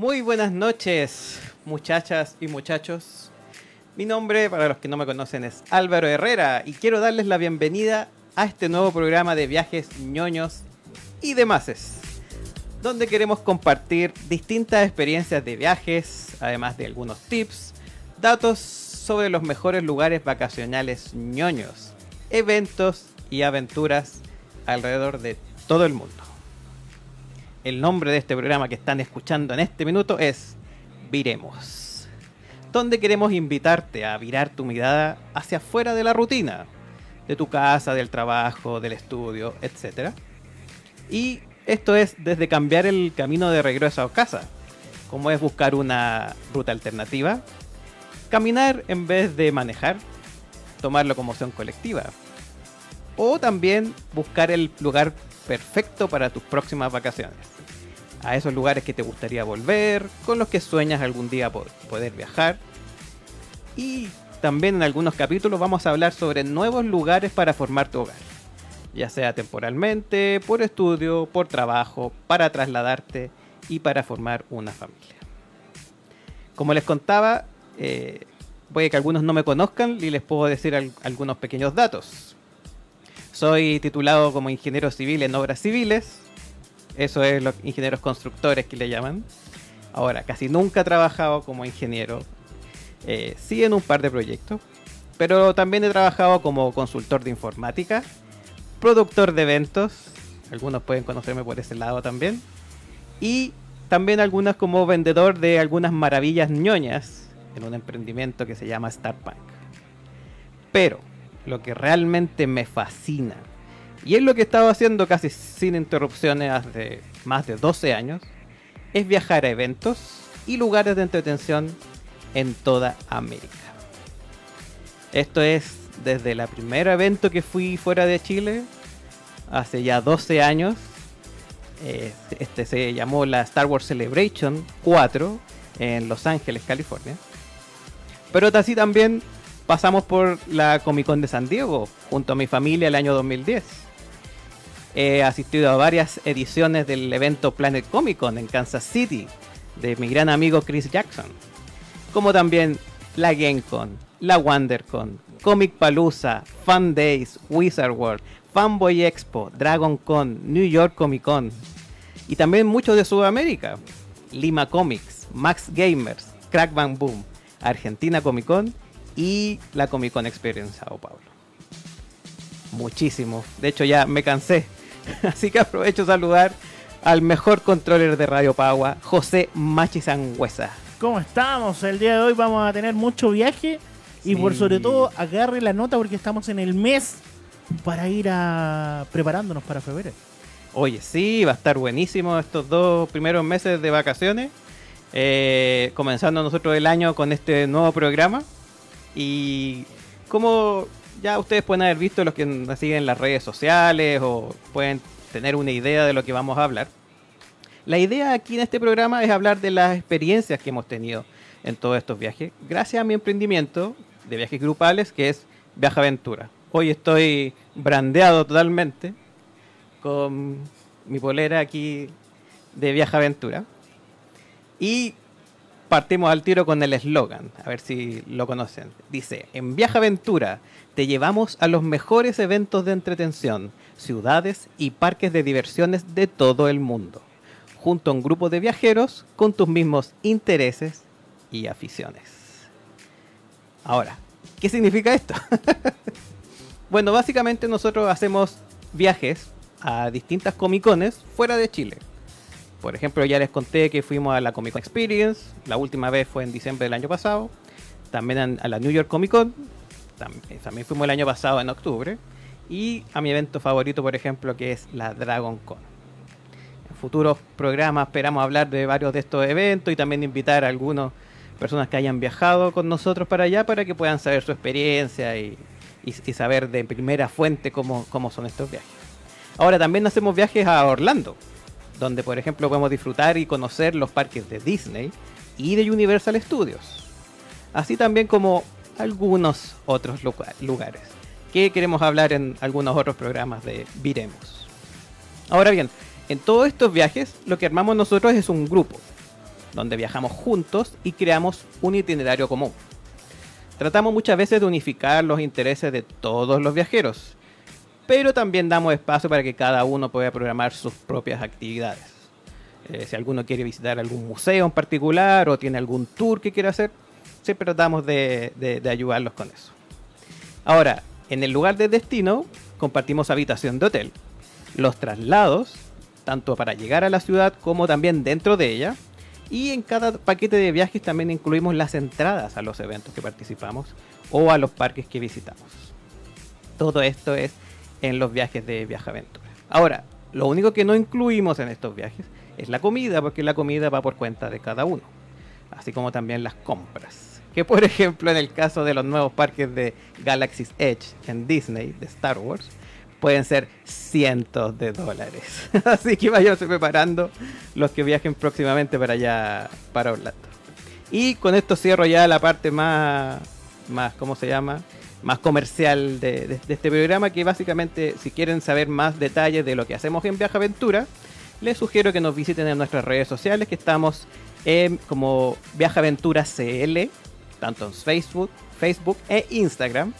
Muy buenas noches, muchachas y muchachos. Mi nombre, para los que no me conocen, es Álvaro Herrera y quiero darles la bienvenida a este nuevo programa de viajes ñoños y demás, donde queremos compartir distintas experiencias de viajes, además de algunos tips, datos sobre los mejores lugares vacacionales ñoños, eventos y aventuras alrededor de todo el mundo. El nombre de este programa que están escuchando en este minuto es Viremos, donde queremos invitarte a virar tu mirada hacia afuera de la rutina, de tu casa, del trabajo, del estudio, etc. Y esto es desde cambiar el camino de regreso a casa, como es buscar una ruta alternativa, caminar en vez de manejar, tomar locomoción colectiva, o también buscar el lugar perfecto para tus próximas vacaciones. A esos lugares que te gustaría volver, con los que sueñas algún día poder viajar. Y también en algunos capítulos vamos a hablar sobre nuevos lugares para formar tu hogar. Ya sea temporalmente, por estudio, por trabajo, para trasladarte y para formar una familia. Como les contaba, eh, puede que algunos no me conozcan y les puedo decir algunos pequeños datos. Soy titulado como ingeniero civil en obras civiles. Eso es los ingenieros constructores que le llaman. Ahora, casi nunca he trabajado como ingeniero. Eh, sí en un par de proyectos. Pero también he trabajado como consultor de informática, productor de eventos. Algunos pueden conocerme por ese lado también. Y también algunas como vendedor de algunas maravillas ñoñas en un emprendimiento que se llama Starpunk. Pero lo que realmente me fascina. Y es lo que he estado haciendo casi sin interrupciones hace más de 12 años. Es viajar a eventos y lugares de entretención en toda América. Esto es desde el primer evento que fui fuera de Chile, hace ya 12 años. Eh, este se llamó la Star Wars Celebration 4 en Los Ángeles, California. Pero así también pasamos por la Comic Con de San Diego junto a mi familia el año 2010. He asistido a varias ediciones del evento Planet Comic Con en Kansas City de mi gran amigo Chris Jackson, como también la GameCon, la WonderCon, Comic Palooza, Fun Days, Wizard World, Fanboy Expo, Dragon Con, New York Comic Con y también muchos de Sudamérica, Lima Comics, Max Gamers, Crack Bang Boom, Argentina Comic Con y la Comic Con Experience Sao Paulo. Muchísimo. De hecho ya me cansé. Así que aprovecho saludar al mejor controller de Radio Pagua, José Machi Sangüesa. ¿Cómo estamos? El día de hoy vamos a tener mucho viaje y por sobre todo agarre la nota porque estamos en el mes para ir a preparándonos para febrero. Oye, sí, va a estar buenísimo estos dos primeros meses de vacaciones. Eh, comenzando nosotros el año con este nuevo programa. Y como ya ustedes pueden haber visto los que nos siguen en las redes sociales o pueden tener una idea de lo que vamos a hablar. La idea aquí en este programa es hablar de las experiencias que hemos tenido en todos estos viajes, gracias a mi emprendimiento de viajes grupales que es Viaja Aventura. Hoy estoy brandeado totalmente con mi polera aquí de Viaja Aventura. Y partimos al tiro con el eslogan, a ver si lo conocen. Dice, en Viaja Aventura te llevamos a los mejores eventos de entretención, ciudades y parques de diversiones de todo el mundo, junto a un grupo de viajeros con tus mismos intereses y aficiones. Ahora, ¿qué significa esto? bueno, básicamente nosotros hacemos viajes a distintas comicones fuera de Chile por ejemplo, ya les conté que fuimos a la Comic Con Experience, la última vez fue en diciembre del año pasado, también a la New York Comic Con, eh, también fuimos el año pasado en octubre, y a mi evento favorito, por ejemplo, que es la Dragon Con. En futuros programas esperamos hablar de varios de estos eventos y también invitar a algunas personas que hayan viajado con nosotros para allá para que puedan saber su experiencia y, saber de primera fuente cómo, cómo son estos viajes. Ahora también hacemos viajes a Orlando donde por ejemplo podemos disfrutar y conocer los parques de Disney y de Universal Studios, así también como algunos otros lugares que queremos hablar en algunos otros programas de Viremos. Ahora bien, en todos estos viajes lo que armamos nosotros es un grupo. donde viajamos juntos y creamos un itinerario común. Tratamos muchas veces de unificar los intereses de todos los viajeros, pero también damos espacio para que cada uno pueda programar sus propias actividades. Eh, si alguno quiere visitar algún museo en particular o tiene algún tour que quiera hacer, siempre tratamos de, ayudarlos con eso. Ahora, en el lugar de destino compartimos habitación de hotel, los traslados, tanto para llegar a la ciudad como también dentro de ella, y en cada paquete de viajes también incluimos las entradas a los eventos que participamos o a los parques que visitamos. Todo esto es en los viajes de Viajaventura. Ahora, lo único que no incluimos en estos viajes es la comida, porque la comida va por cuenta de cada uno, así como también las compras. Que por ejemplo en el caso de los nuevos parques de Galaxy's Edge en Disney, de Star Wars, pueden ser cientos de dólares. Así que váyanse preparando los que viajen próximamente para allá, para Orlando. Y con esto cierro ya la parte más, más ¿cómo se llama? Más comercial de, este programa, que básicamente si quieren saber más detalles de lo que hacemos en Viaja Aventura, les sugiero que nos visiten en nuestras redes sociales, que estamos como Viaja Aventura CL, tanto en Facebook, Facebook e Instagram.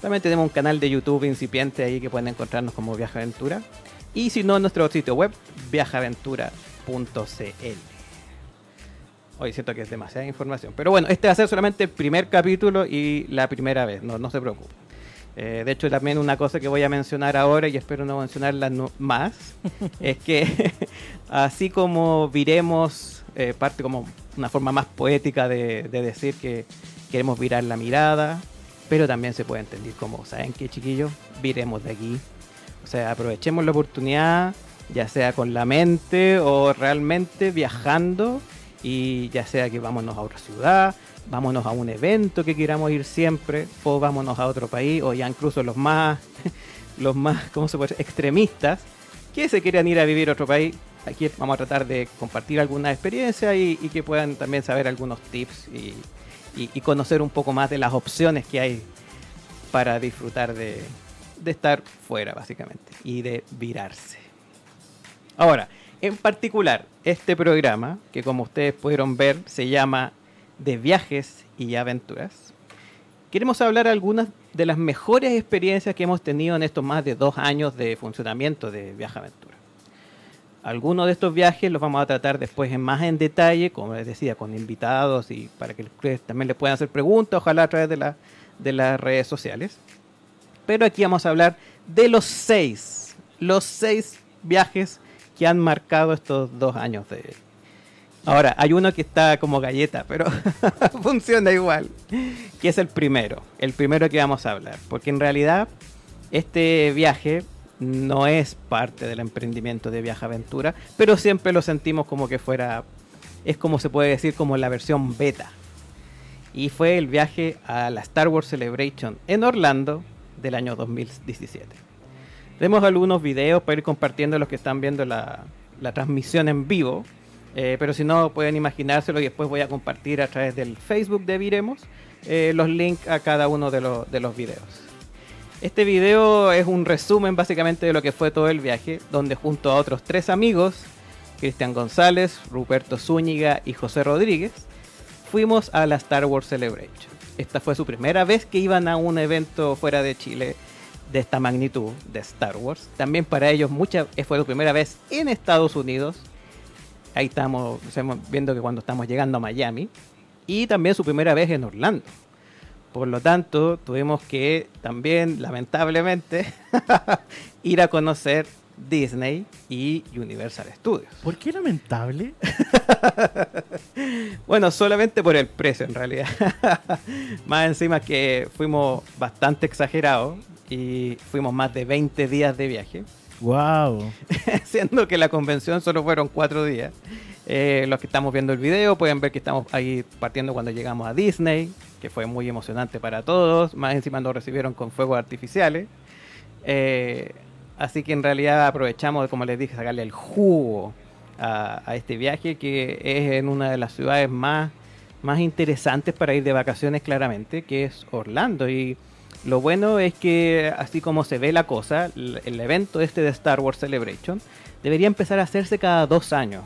También tenemos un canal de YouTube incipiente ahí que pueden encontrarnos como Viaja Aventura. Y si no, en nuestro sitio web, viajaventura.cl. Hoy siento que es demasiada información. Pero bueno, este va a ser solamente el primer capítulo y la primera vez, no, no se preocupen. Eh, de hecho, también una cosa que voy a mencionar ahora y espero no mencionarla más, es que así como viremos, eh, parte como una forma más poética de decir que queremos virar la mirada, pero también se puede entender como, ¿saben qué, chiquillos? Viremos de aquí. O sea, aprovechemos la oportunidad, ya sea con la mente o realmente viajando, y ya sea que vámonos a otra ciudad, vámonos a un evento que queramos ir siempre, o vámonos a otro país, o ya incluso los más, los más, ¿cómo se puede decir? extremistas, que se quieran ir a vivir a otro país. Aquí vamos a tratar de compartir alguna experiencia y, que puedan también saber algunos tips y, conocer un poco más de las opciones que hay para disfrutar de, estar fuera, básicamente, y de virarse. Ahora, en particular, este programa, que como ustedes pudieron ver, se llama De viajes y aventuras, queremos hablar algunas de las mejores experiencias que hemos tenido en estos más de dos años de funcionamiento de Viaje Aventura. Algunos de estos viajes los vamos a tratar después en más en detalle, como les decía, con invitados y para que también les puedan hacer preguntas, ojalá a través de, la, de las redes sociales. Pero aquí vamos a hablar de los seis, los seis viajes que han marcado estos dos años de... Ahora, hay uno que está como galleta, pero funciona igual, que es el primero, el primero que vamos a hablar, porque en realidad este viaje no es parte del emprendimiento de Viaja Aventura, pero siempre lo sentimos como que fuera, es como se puede decir, como la versión beta. Y fue el viaje a la Star Wars Celebration en Orlando del año 2017. Tenemos algunos videos para ir compartiendo los que están viendo la, transmisión en vivo, eh, pero si no pueden imaginárselo y después voy a compartir a través del Facebook de Viremos eh, los links a cada uno de, de los videos. Este video es un resumen básicamente de lo que fue todo el viaje, donde junto a otros tres amigos, Cristian González, Ruperto Zúñiga y José Rodríguez, fuimos a la Star Wars Celebration. Esta fue su primera vez que iban a un evento fuera de Chile de esta magnitud de Star Wars. También para ellos mucha, fue su primera vez en Estados Unidos. Ahí estamos, estamos viendo que cuando estamos llegando a Miami. Y también su primera vez en Orlando. Por lo tanto, tuvimos que también, lamentablemente, ir a conocer Disney y Universal Studios. ¿Por qué lamentable? bueno, solamente por el precio en realidad. más encima que fuimos bastante exagerados y fuimos más de 20 días de viaje. Wow. Siendo que la convención solo fueron 4 días. Eh, los que estamos viendo el video pueden ver que estamos ahí partiendo cuando llegamos a Disney, que fue muy emocionante para todos. Más encima nos recibieron con fuegos artificiales. Eh, así que en realidad aprovechamos, como les dije, sacarle el jugo a, este viaje, que es en una de las ciudades más, más interesantes para ir de vacaciones, claramente, que es Orlando. Y lo bueno es que, así como se ve la cosa, el evento este de Star Wars Celebration debería empezar a hacerse cada dos años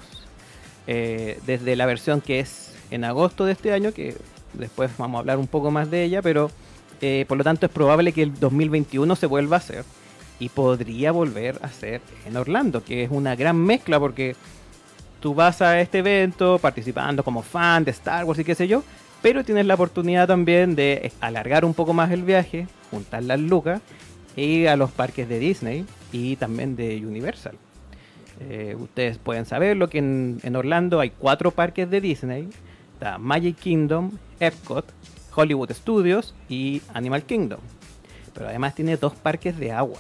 eh, desde la versión que es en agosto de este año, que después vamos a hablar un poco más de ella, pero eh, por lo tanto es probable que el 2021 se vuelva a hacer y podría volver a ser en Orlando, que es una gran mezcla porque tú vas a este evento participando como fan de Star Wars y qué sé yo, pero tienes la oportunidad también de alargar un poco más el viaje, juntar las lucas ir a los parques de Disney y también de Universal. Eh, ustedes pueden saberlo que en Orlando hay cuatro parques de Disney. Está Magic Kingdom, Epcot, Hollywood Studios y Animal Kingdom. Pero además tiene dos parques de agua.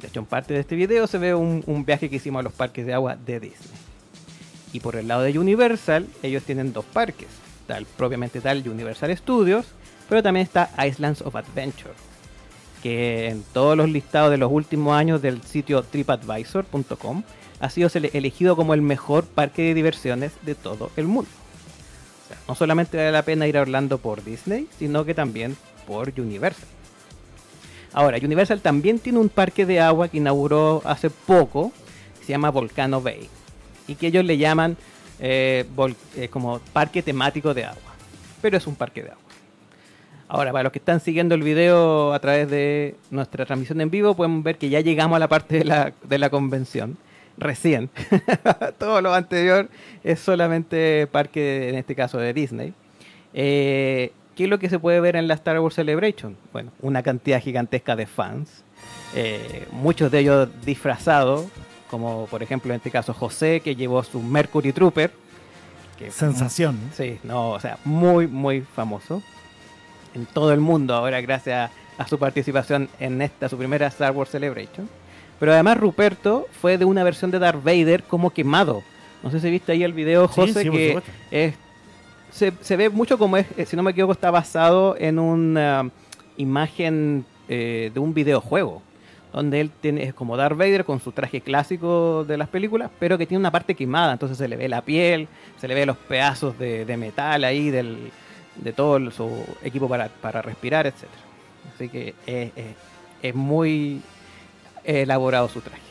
De hecho, en parte de este video se ve un, viaje que hicimos a los parques de agua de Disney. Y por el lado de Universal, ellos tienen dos parques. El propiamente tal Universal Studios, pero también está Islands of Adventure, que en todos los listados de los últimos años del sitio tripadvisor.com ha sido elegido como el mejor parque de diversiones de todo el mundo. No solamente vale la pena ir a Orlando por Disney, sino que también por Universal. Ahora, Universal también tiene un parque de agua que inauguró hace poco, que se llama Volcano Bay, y que ellos le llaman eh, eh, como parque temático de agua, pero es un parque de agua. Ahora, para los que están siguiendo el video a través de nuestra transmisión en vivo, pueden ver que ya llegamos a la parte de la convención. Recién. Todo lo anterior es solamente parque, en este caso, de Disney. Eh, ¿Qué es lo que se puede ver en la Star Wars Celebration? Bueno, una cantidad gigantesca de fans. eh, muchos de ellos disfrazados, como por ejemplo en este caso José, que llevó su Mercury Trooper. Que Sensación. Sí, no, o sea, muy, muy famoso en todo el mundo ahora gracias a su participación en esta, su primera Star Wars Celebration. Pero además Ruperto fue de una versión de Darth Vader como quemado. No sé si viste ahí el video, José, sí, que es, se, se ve mucho como es, eh, si no me equivoco, está basado en una imagen eh, de un videojuego. Donde él tiene, es como Darth Vader con su traje clásico de las películas, pero que tiene una parte quemada, entonces se le ve la piel, se le ve los pedazos de, de metal ahí del, de todo su equipo para, para respirar, etc. Así que es, es- es muy elaborado su traje.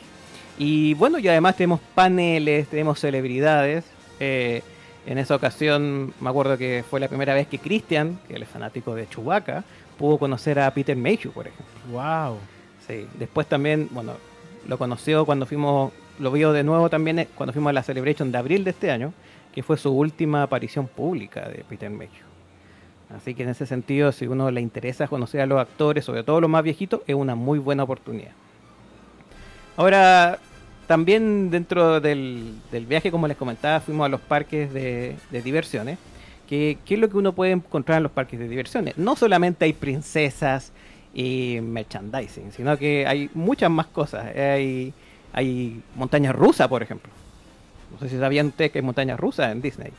Y bueno, y además tenemos paneles, tenemos celebridades. eh, en esa ocasión me acuerdo que fue la primera vez que Christian, que él es fanático de Chewbacca, pudo conocer a Peter Mayhew, por ejemplo. Wow. Sí. Después también, bueno, lo conoció cuando fuimos, lo vio de nuevo también eh, cuando fuimos a la Celebration de abril de este año, que fue su última aparición pública de Peter Mayhew. Así que en ese sentido, si uno le interesa conocer a los actores, sobre todo los más viejitos, es una muy buena oportunidad. Ahora, también dentro del, del viaje, como les comentaba, fuimos a los parques de, de diversiones. Que, ¿Qué es lo que uno puede encontrar en los parques de diversiones? No solamente hay princesas y merchandising, sino que hay muchas más cosas. Hay, hay montañas rusas, por ejemplo. No sé si sabían ustedes que hay montañas rusas en Disney.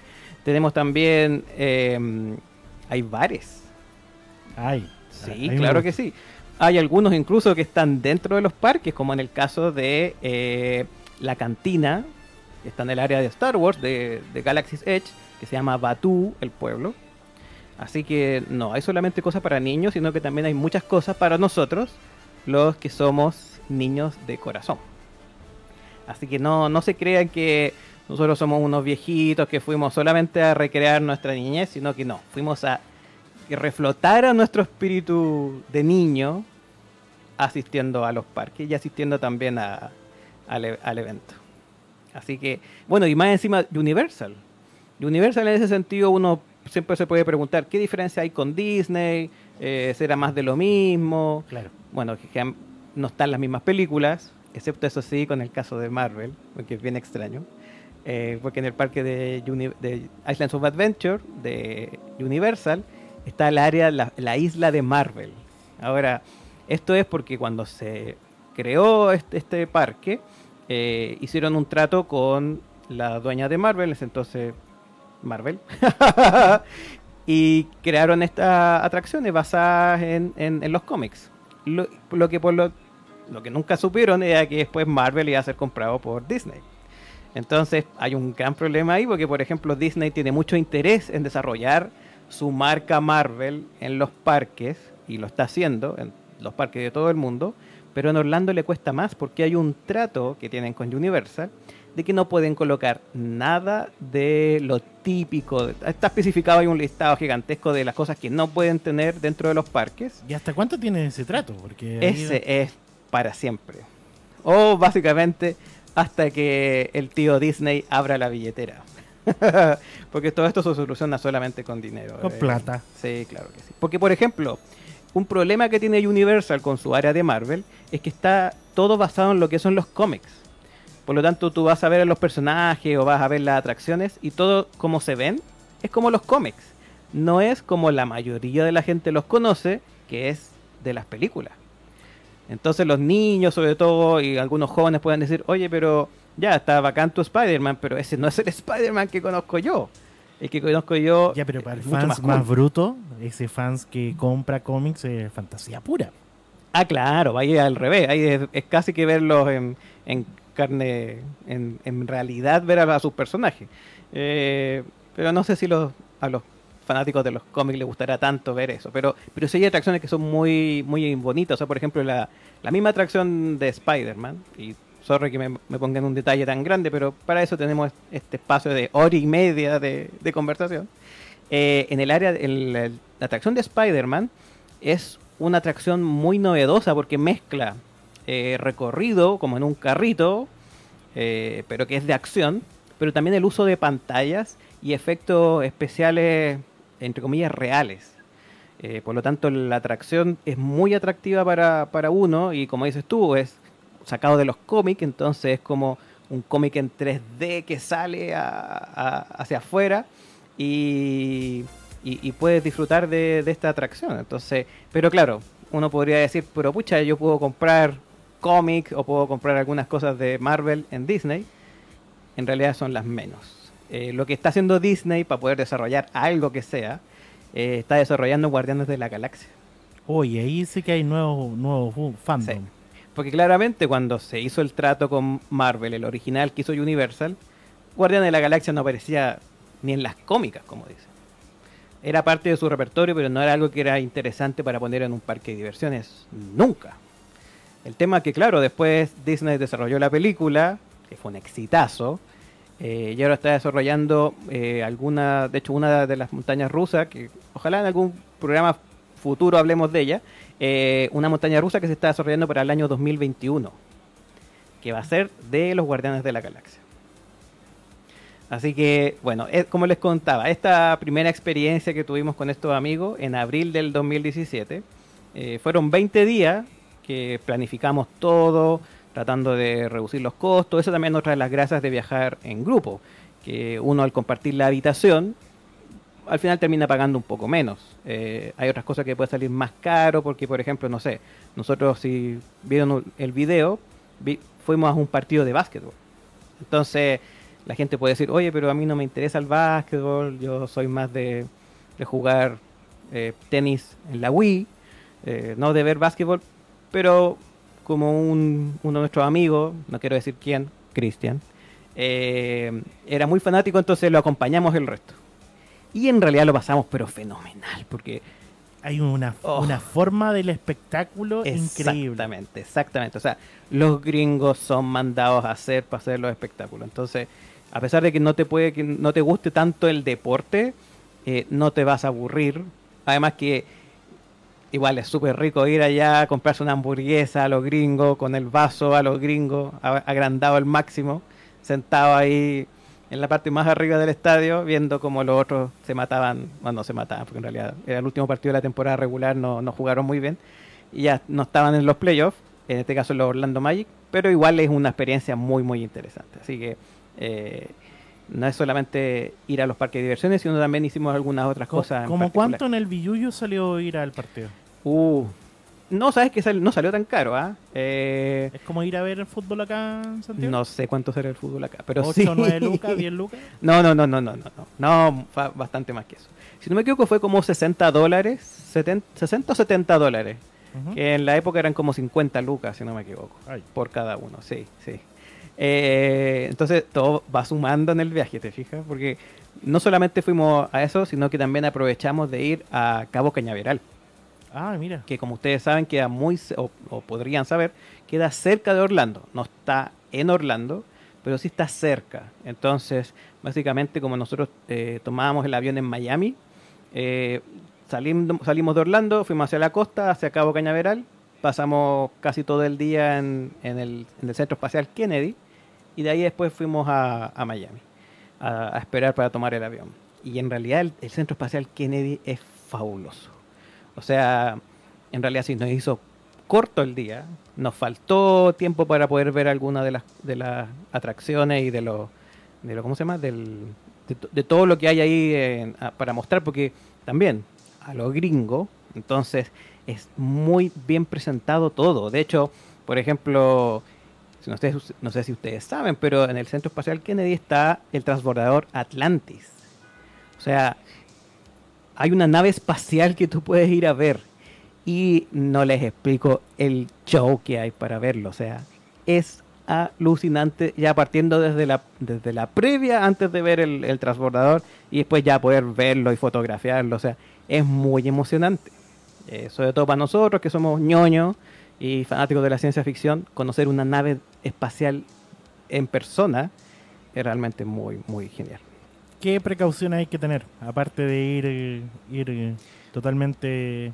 Tenemos también, eh, hay bares. Ay. Sí, claro que sí. Hay algunos incluso que están dentro de los parques, como en el caso de eh, la cantina, que está en el área de Star Wars, de, Galaxy's Edge, que se llama Batu, el pueblo. Así que no, hay solamente cosas para niños, sino que también hay muchas cosas para nosotros, los que somos niños de corazón. Así que no, no se crean que nosotros somos unos viejitos que fuimos solamente a recrear nuestra niñez, sino que no, fuimos a que reflotara nuestro espíritu de niño asistiendo a los parques y asistiendo también a- al, e- al evento. Así que, bueno, y más encima Universal. Universal en ese sentido uno siempre se puede preguntar qué diferencia hay con Disney, Eh, será más de lo mismo. Claro. Bueno, que, que no están las mismas películas, excepto eso sí con el caso de Marvel, porque es bien extraño. Eh, porque en el parque de, Uni- de Islands of Adventure de Universal está el área, la, la isla de Marvel. Ahora, esto es porque cuando se creó este, este parque, eh, hicieron un trato con la dueña de Marvel, ese entonces Marvel, y crearon estas atracciones basadas en, los cómics. Lo, que por lo, lo que nunca supieron era que después Marvel iba a ser comprado por Disney. Entonces hay un gran problema ahí porque, por ejemplo, Disney tiene mucho interés en desarrollar su marca Marvel en los parques y lo está haciendo en los parques de todo el mundo, pero en Orlando le cuesta más porque hay un trato que tienen con Universal de que no pueden colocar nada de lo típico. Está especificado, hay un listado gigantesco de las cosas que no pueden tener dentro de los parques. ¿Y hasta cuánto tiene ese trato? Porque ese es para siempre. O básicamente hasta que el tío Disney abra la billetera. Porque todo esto se soluciona solamente con dinero. Con eh. plata. Sí, claro que sí. Porque, por ejemplo, un problema que tiene Universal con su área de Marvel es que está todo basado en lo que son los cómics. Por lo tanto, tú vas a ver a los personajes o vas a ver las atracciones y todo como se ven es como los cómics. No es como la mayoría de la gente los conoce, que es de las películas. Entonces los niños sobre todo y algunos jóvenes pueden decir, oye, pero ya está bacán tu Spider-Man, pero ese no es el Spider-Man que conozco yo. El que conozco yo. Ya, pero para el fans más bruto, ese fans que compra cómics es fantasía pura. Ah, claro, ahí al revés. Ahí es, es casi que verlos en, en carne, en, en realidad ver a, a sus personajes. Eh, pero no sé si los, a los fanáticos de los cómics les gustará tanto ver eso. Pero, pero sí hay atracciones que son muy, muy bonitas. O sea, por ejemplo, la, la misma atracción de Spider-Man. Y sorry que me, me ponga en un detalle tan grande, pero para eso tenemos este espacio de hora y media de, de conversación. Eh, en el área, en la, la atracción de Spider-Man es una atracción muy novedosa porque mezcla eh, recorrido como en un carrito, eh, pero que es de acción, pero también el uso de pantallas y efectos especiales, entre comillas, reales. Eh, por lo tanto, la atracción es muy atractiva para, para uno y como dices tú, es sacado de los cómics, entonces es como un cómic en 3D que sale a- a- hacia afuera y, y- y puedes disfrutar de, de esta atracción. Entonces, pero claro, uno podría decir, pero pucha, yo puedo comprar cómic o puedo comprar algunas cosas de Marvel en Disney. En realidad son las menos. Eh, lo que está haciendo Disney para poder desarrollar algo que sea, eh, está desarrollando Guardianes de la Galaxia. Oye, ahí sí que hay nuevos fu- fandom. Sí. Porque claramente cuando se hizo el trato con Marvel, el original que hizo Universal, Guardianes de la Galaxia no aparecía ni en las cómicas, como dicen. Era parte de su repertorio, pero no era algo que era interesante para poner en un parque de diversiones. Nunca. El tema es que, claro, después Disney desarrolló la película, que fue un exitazo, eh, y ahora está desarrollando eh, alguna, de hecho, una de las montañas rusas, que ojalá en algún programa futuro hablemos de ella, eh, una montaña rusa que se está desarrollando para el año 2021, que va a ser de los Guardianes de la Galaxia. Así que, bueno, eh, como les contaba, esta primera experiencia que tuvimos con estos amigos en abril del 2017, eh, fueron 20 días que planificamos todo, tratando de reducir los costos. Eso también es otra de las gracias de viajar en grupo, que uno al compartir la habitación, al final termina pagando un poco menos. Eh, hay otras cosas que puede salir más caro, porque por ejemplo, no sé, nosotros si vieron el video, vi- fuimos a un partido de básquetbol. Entonces, la gente puede decir, oye, pero a mí no me interesa el básquetbol, yo soy más de, jugar eh, tenis en la Wii, eh, no de ver básquetbol, pero como un, uno de nuestros amigos, no quiero decir quién, Cristian, era muy fanático, entonces lo acompañamos el resto. Y en realidad lo pasamos, pero fenomenal, porque Hay una, Oh. una forma del espectáculo increíble. Exactamente, exactamente. O sea, los gringos son mandados a hacer para hacer los espectáculos. Entonces, a pesar de que no te puede, que no te guste tanto el deporte, eh, no te vas a aburrir. Además que igual es súper rico ir allá a comprarse una hamburguesa a los gringos, con el vaso a los gringos, agrandado al máximo, sentado ahí en la parte más arriba del estadio, viendo como los otros se mataban, bueno, no se mataban, porque en realidad era el último partido de la temporada regular, no, no jugaron muy bien, y ya no estaban en los playoffs, en este caso los Orlando Magic, pero igual es una experiencia muy, muy interesante. Así que eh, no es solamente ir a los parques de diversiones, sino también hicimos algunas otras Co- cosas. en ¿Como particular. cuánto en el Billuyo salió ir al partido? Uh, no, sabes que sal- no salió tan caro, ¿ah? Eh, ¿Es como ir a ver el fútbol acá en Santiago? no sé cuánto será el fútbol acá, pero 8, sí. 9 lucas, 10 lucas. No, no, no, no, no, no, no, no, fue bastante más que eso. Si no me equivoco fue como 60 dólares, 70, 60 o 70 dólares, que en la época eran como 50 lucas, si no me equivoco, Ay. por cada uno, sí, sí. Eh, entonces todo va sumando en el viaje, ¿te fijas? Porque no solamente fuimos a eso, sino que también aprovechamos de ir a Cabo Cañaveral. Ah, mira. que como ustedes saben queda muy, o, o podrían saber, queda cerca de Orlando. No está en Orlando, pero sí está cerca. Entonces, básicamente como nosotros eh, tomábamos el avión en Miami, eh, salimos, salimos de Orlando, fuimos hacia la costa, hacia Cabo Cañaveral, pasamos casi todo el día en, el, en el, Centro Espacial Kennedy y de ahí después fuimos a, Miami a, esperar para tomar el avión. Y en realidad el, Centro Espacial Kennedy es fabuloso. O sea, en realidad sí nos hizo corto el día, nos faltó tiempo para poder ver algunas de las, de las atracciones y de lo, de lo, ¿cómo se llama? Del, de, de todo lo que hay ahí en, a, para mostrar, porque también a lo gringo, entonces es muy bien presentado todo. De hecho, por ejemplo, no sé, no sé si ustedes saben, pero en el Centro Espacial Kennedy está el transbordador Atlantis. O sea, hay una nave espacial que tú puedes ir a ver y no les explico el show que hay para verlo. O sea, es alucinante ya partiendo desde la, desde la previa antes de ver el, transbordador y después ya poder verlo y fotografiarlo. O sea, es muy emocionante. Eh, sobre todo para nosotros que somos ñoños y fanáticos de la ciencia ficción, conocer una nave espacial en persona es realmente muy, muy genial. ¿Qué precauciones hay que tener? Aparte de ir, ir totalmente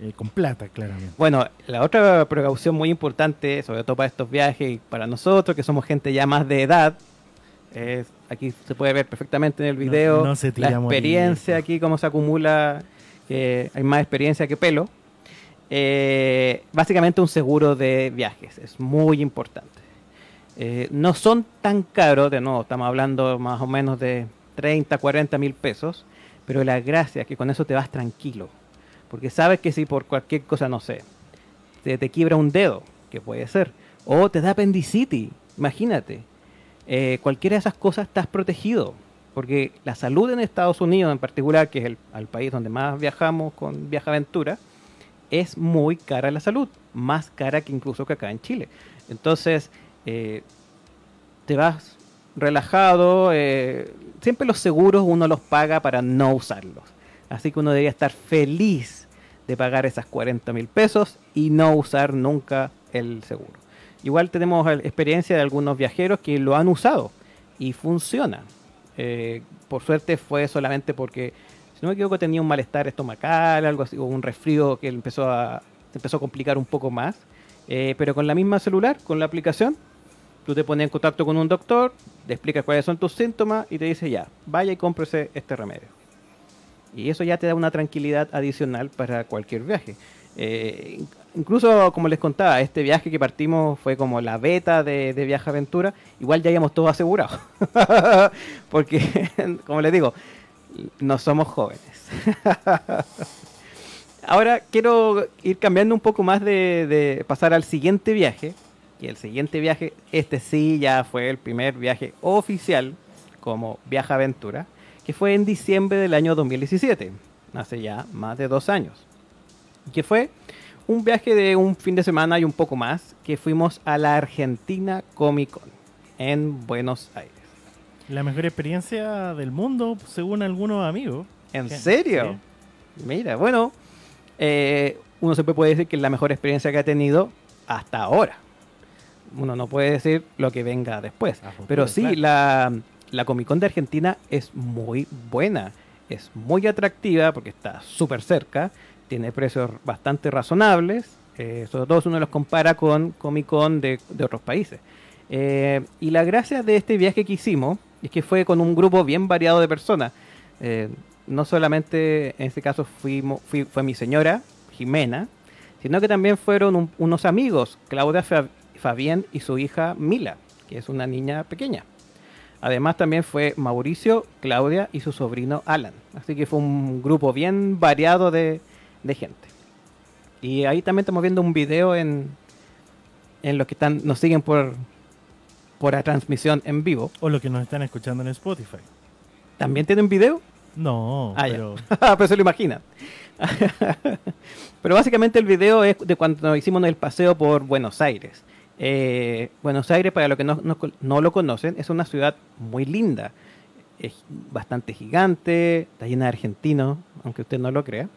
eh, con plata, claramente. Bueno, la otra precaución muy importante, sobre todo para estos viajes y para nosotros, que somos gente ya más de edad, es, aquí se puede ver perfectamente en el video no, no se la experiencia aquí, cómo se acumula, que hay más experiencia que pelo. Eh, básicamente un seguro de viajes, es muy importante. Eh, no son tan caros, de nuevo, estamos hablando más o menos de 30, 40 mil pesos, pero la gracia es que con eso te vas tranquilo, porque sabes que si por cualquier cosa, no sé, te, te quiebra un dedo, que puede ser, o te da apendicitis, imagínate, eh, cualquiera de esas cosas estás protegido, porque la salud en Estados Unidos en particular, que es el, el país donde más viajamos con Viaja Aventura, es muy cara la salud, más cara que incluso que acá en Chile. Entonces, eh, te vas relajado, eh, siempre los seguros uno los paga para no usarlos. Así que uno debería estar feliz de pagar esas 40 mil pesos y no usar nunca el seguro. Igual tenemos experiencia de algunos viajeros que lo han usado y funciona. Eh, por suerte fue solamente porque si no me equivoco, tenía un malestar estomacal, algo así, o un resfrío que empezó a, empezó a complicar un poco más. Eh, pero con la misma celular, con la aplicación, tú te pones en contacto con un doctor, le explicas cuáles son tus síntomas y te dice ya, vaya y cómprese este remedio. Y eso ya te da una tranquilidad adicional para cualquier viaje. Eh, incluso, como les contaba, este viaje que partimos fue como la beta de, de Viaje Aventura. Igual ya íbamos todos asegurados. Porque, como les digo, no somos jóvenes. Ahora quiero ir cambiando un poco más de, pasar al siguiente viaje. Y el siguiente viaje, este sí ya fue el primer viaje oficial como Viaja Aventura, que fue en diciembre del año 2017, hace ya más de dos años. Que fue un viaje de un fin de semana y un poco más, que fuimos a la Argentina Comic Con en Buenos Aires. La mejor experiencia del mundo, según algunos amigos. ¿En ¿Qué? serio? Sí. Mira, bueno, eh, uno siempre puede decir que es la mejor experiencia que ha tenido hasta ahora. Uno no puede decir lo que venga después. Futuro, pero sí, claro. la, la Comic Con de Argentina es muy buena. Es muy atractiva porque está súper cerca. Tiene precios bastante razonables. Eh, sobre todo si uno los compara con Comic Con de, de otros países. Eh, y la gracia de este viaje que hicimos es que fue con un grupo bien variado de personas. Eh, no solamente en este caso fuimos, fui, fue mi señora, Jimena, sino que también fueron un, unos amigos, Claudia Fabián y su hija Mila, que es una niña pequeña. Además también fue Mauricio, Claudia y su sobrino Alan. Así que fue un grupo bien variado de, de gente. Y ahí también estamos viendo un video en, en los que están, nos siguen por, por la transmisión en vivo. O los que nos están escuchando en Spotify. ¿También tienen video? No, ah, pero... pero se lo imagina. pero básicamente el video es de cuando hicimos el paseo por Buenos Aires. Eh, Buenos Aires, para los que no, no, no, lo conocen, es una ciudad muy linda. Es bastante gigante, está llena de argentinos, aunque usted no lo crea.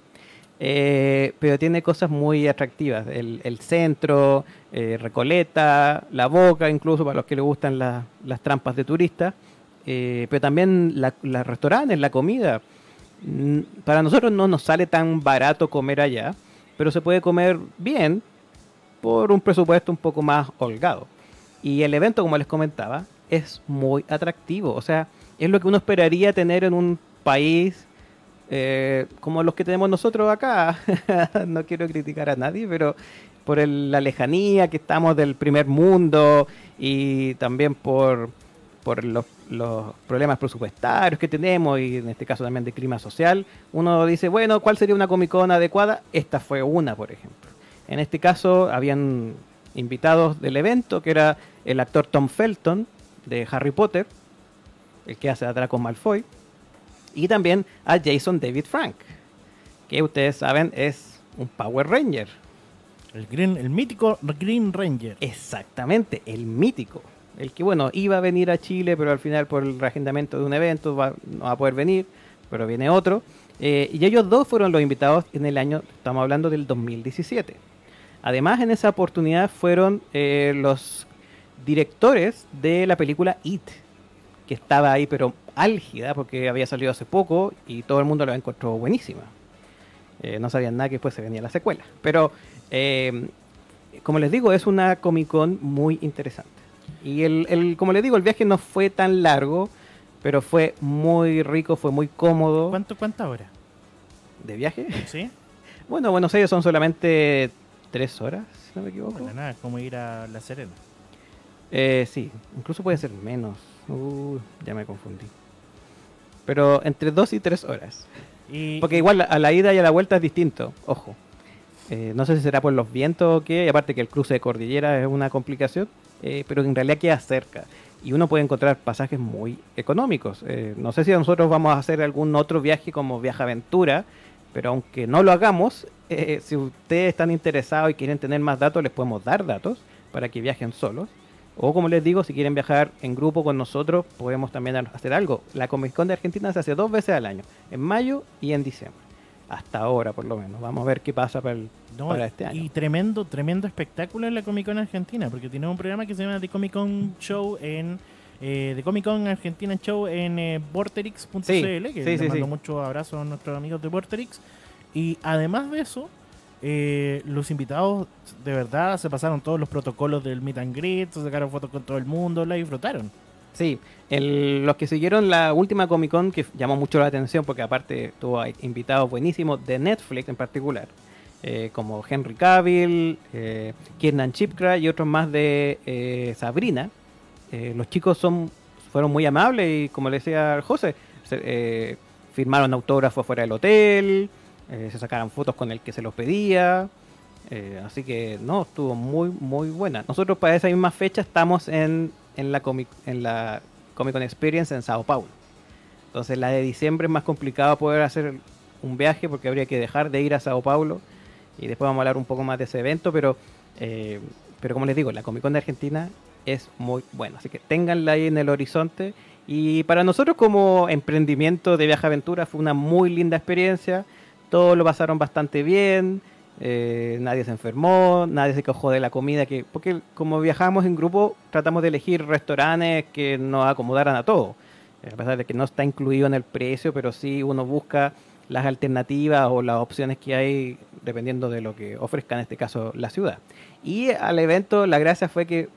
eh, pero tiene cosas muy atractivas. El, el centro, eh, Recoleta, la boca, incluso para los que les gustan la- las trampas de turistas, pero también los restaurantes, la comida. Mm, Para nosotros no nos sale tan barato comer allá, pero se puede comer bien por un presupuesto un poco más holgado. Y el evento, como les comentaba, es muy atractivo. O sea, es lo que uno esperaría tener en un país eh, como los que tenemos nosotros acá. no quiero criticar a nadie, pero por el- la lejanía que estamos del primer mundo y también por, por los, los problemas presupuestarios que tenemos y en este caso también de clima social, uno dice, bueno, ¿cuál sería una Comic Con adecuada? Esta fue una, por ejemplo. En este caso habían invitados del evento, que era el actor Tom Felton de Harry Potter, el que hace a Draco Malfoy, y también a Jason David Frank, que ustedes saben es un Power Ranger. El, green, el mítico Green Ranger. Exactamente, el mítico. El que, bueno, iba a venir a Chile, pero al final por el reagendamiento de un evento va- no va a poder venir, pero viene otro. Eh, y ellos dos fueron los invitados en el año, estamos hablando del 2017. Además, en esa oportunidad fueron eh, los directores de la película It, que estaba ahí, pero álgida, porque había salido hace poco y todo el mundo la encontró buenísima. Eh, no sabían nada que después se venía la secuela. Pero, eh, como les digo, es una Comic Con muy interesante. Y el, el- como les digo, el viaje no fue tan largo, pero fue muy rico, fue muy cómodo. ¿Cuánto, ¿Cuántas horas? ¿De viaje? ¿Sí? Bueno, Buenos Aires son solamente tres horas, si no me equivoco. Bueno, nada, es como ir a La Serena. Eh, sí, incluso puede ser menos. Uh, ya me confundí. Pero entre dos y tres horas. Y, Porque igual a la ida y a la vuelta es distinto, ojo. Eh, no sé si será por los vientos o qué, y aparte que el cruce de cordillera es una complicación, eh, pero en realidad queda cerca. Y uno puede encontrar pasajes muy económicos. Eh, no sé si nosotros vamos a hacer algún otro viaje como Viaje Aventura, pero aunque no lo hagamos, eh, si ustedes están interesados y quieren tener más datos, les podemos dar datos para que viajen solos. O como les digo, si quieren viajar en grupo con nosotros, podemos también hacer algo. La Comic Con de Argentina se hace dos veces al año, en mayo y en diciembre. Hasta ahora, por lo menos. Vamos a ver qué pasa para, el- no, para este año. y tremendo, tremendo espectáculo en la Comic Con Argentina, porque tiene un programa que se llama The Comic Con Show en eh, The Comic Con Argentina Show en eh, vorterix.cl, Sí, que sí, le mando muchos abrazos a nuestros amigos de Vorterix. Y además de eso, eh, los invitados de verdad se pasaron todos los protocolos del meet and greet, se sacaron fotos con todo el mundo, la disfrutaron. Sí, el- los que siguieron la última Comic Con, que llamó mucho la atención porque aparte tuvo invitados buenísimos de Netflix en particular, eh, como Henry Cavill, eh, Kiernan Chipcra y otros más de eh, Sabrina. Eh, los chicos son fueron muy amables y como le decía José, se- eh, firmaron autógrafos fuera del hotel, eh, se sacaron fotos con el que se los pedía. así que no, estuvo muy, muy buena. Nosotros para esa misma fecha estamos en, en la Comic, en la Comic Con Experience en Sao Paulo. Entonces la de diciembre es más complicado poder hacer un viaje porque habría que dejar de ir a Sao Paulo y después vamos a hablar un poco más de ese evento, pero, pero como les digo, la Comic Con de Argentina es muy buena, así que ténganla ahí en el horizonte. Y para nosotros como emprendimiento de viaje aventura fue una muy linda experiencia, todos lo pasaron bastante bien, eh, nadie se enfermó, nadie se quejó de la comida, que porque como viajamos en grupo tratamos de elegir restaurantes que nos acomodaran a todos, Eh, a pesar de que no está incluido en el precio, pero sí uno busca las alternativas o las opciones que hay dependiendo de lo que ofrezca en este caso la ciudad. Y al evento la gracia fue que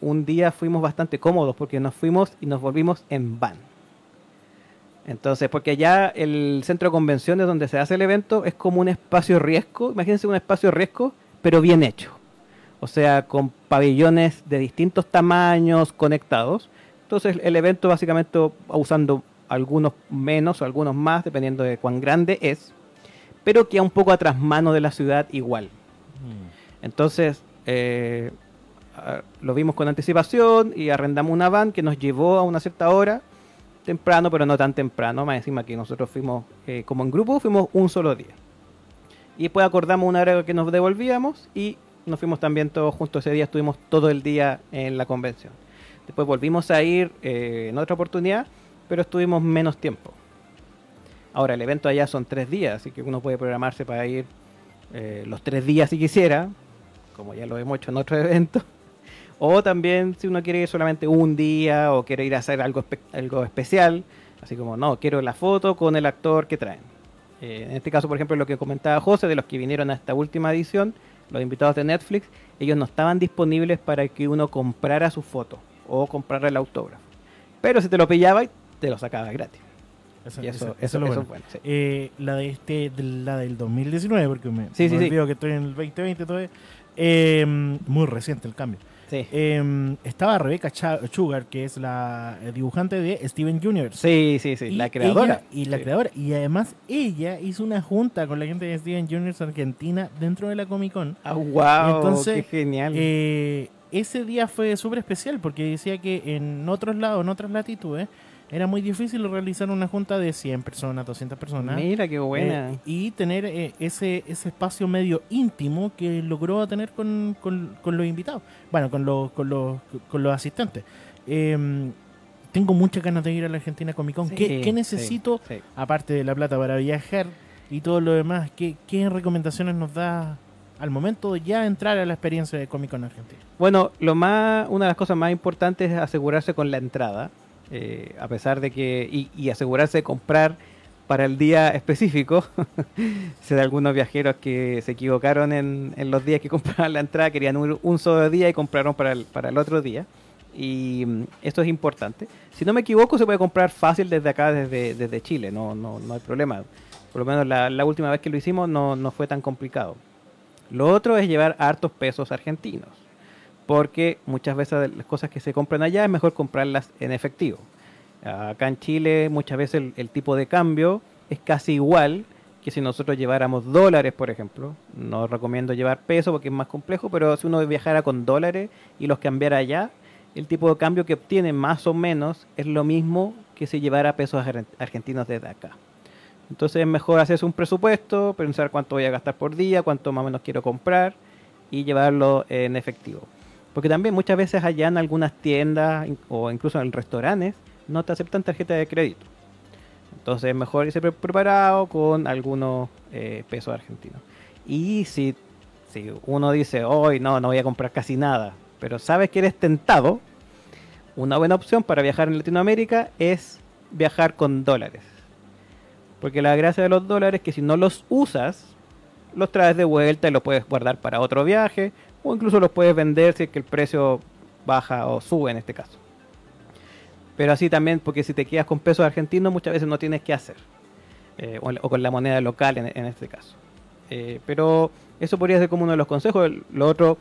un día fuimos bastante cómodos porque nos fuimos y nos volvimos en van. Entonces, porque ya el centro de convenciones donde se hace el evento es como un espacio riesgo, imagínense un espacio riesgo, pero bien hecho. O sea, con pabellones de distintos tamaños conectados. Entonces, el evento básicamente va usando algunos menos o algunos más, dependiendo de cuán grande es, pero que un poco a mano de la ciudad igual. Entonces, eh, lo vimos con anticipación y arrendamos una van que nos llevó a una cierta hora, temprano, pero no tan temprano, más encima que nosotros fuimos, eh, como en grupo, fuimos un solo día. Y después acordamos una hora que nos devolvíamos y nos fuimos también todos juntos ese día, estuvimos todo el día en la convención. Después volvimos a ir eh, en otra oportunidad, pero estuvimos menos tiempo. Ahora, el evento allá son tres días, así que uno puede programarse para ir eh, los tres días si quisiera, como ya lo hemos hecho en otros eventos. O también si uno quiere ir solamente un día o quiere ir a hacer algo, algo especial, así como, no, quiero la foto con el actor que traen. Eh, en este caso, por ejemplo, lo que comentaba José, de los que vinieron a esta última edición, los invitados de Netflix, ellos no estaban disponibles para que uno comprara su foto o comprara el autógrafo. Pero si te lo pillaba, te lo sacaba gratis. Eso, Y eso, eso- eso, eso es lo eso bueno. es bueno, sí. Eh, la de este, de- la del 2019, porque me, Sí, me sí, sí. olvido que estoy en el 2020 todavía. Eh, muy reciente el cambio. Sí. Eh, estaba Rebecca Sugar, que es la eh, dibujante de Steven Universe. Sí, sí, sí, Y la creadora. ella- y la Sí. creadora. Y además ella hizo una junta con la gente de Steven Universe Argentina dentro de la Comic Con. Ah, wow, Entonces, qué genial. Eh, ese día fue súper especial porque decía que en otros lados, en otras latitudes, era muy difícil realizar una junta de 100 personas, 200 personas. Mira qué buena. Eh, y tener eh, ese, ese espacio medio íntimo que logró tener con, con- con los invitados. Bueno, con los, con los, con los asistentes. Eh, tengo muchas ganas de ir a la Argentina Comic Con. Sí, ¿Qué, qué sí, necesito, sí. aparte de la plata para viajar y todo lo demás? ¿Qué, qué recomendaciones nos da al momento de ya entrar a la experiencia de Comic Con Argentina? Bueno, lo más, una de las cosas más importantes es asegurarse con la entrada, eh, a pesar de que y, asegurarse de comprar para el día específico. sé de algunos viajeros que se equivocaron en, en los días que compraban la entrada, querían un, un solo día y compraron para el, para el otro día. Y mm, esto es importante. Si no me equivoco, se puede comprar fácil desde acá, desde, desde Chile, no, no, no hay problema. Por lo menos la, la última vez que lo hicimos no, no fue tan complicado. Lo otro es llevar hartos pesos argentinos porque muchas veces las cosas que se compran allá es mejor comprarlas en efectivo. Acá en Chile muchas veces el, tipo de cambio es casi igual que si nosotros lleváramos dólares, por ejemplo. No recomiendo llevar peso porque es más complejo, pero si uno viajara con dólares y los cambiara allá, el tipo de cambio que obtiene más o menos es lo mismo que si llevara pesos argen- argentinos desde acá. Entonces es mejor hacerse un presupuesto, pensar cuánto voy a gastar por día, cuánto más o menos quiero comprar y llevarlo en efectivo. Porque también muchas veces allá en algunas tiendas o incluso en restaurantes no te aceptan tarjeta de crédito. Entonces es mejor irse pre- preparado con algunos eh, pesos argentinos. Y si, si uno dice, hoy no, no voy a comprar casi nada, pero sabes que eres tentado, una buena opción para viajar en Latinoamérica es viajar con dólares. Porque la gracia de los dólares es que si no los usas, los traes de vuelta y los puedes guardar para otro viaje o incluso los puedes vender si es que el precio baja o sube en este caso. Pero así también, porque si te quedas con pesos argentinos muchas veces no tienes que hacer. Eh, o, con la moneda local en, este caso. Eh, pero eso podría ser como uno de los consejos. Lo otro,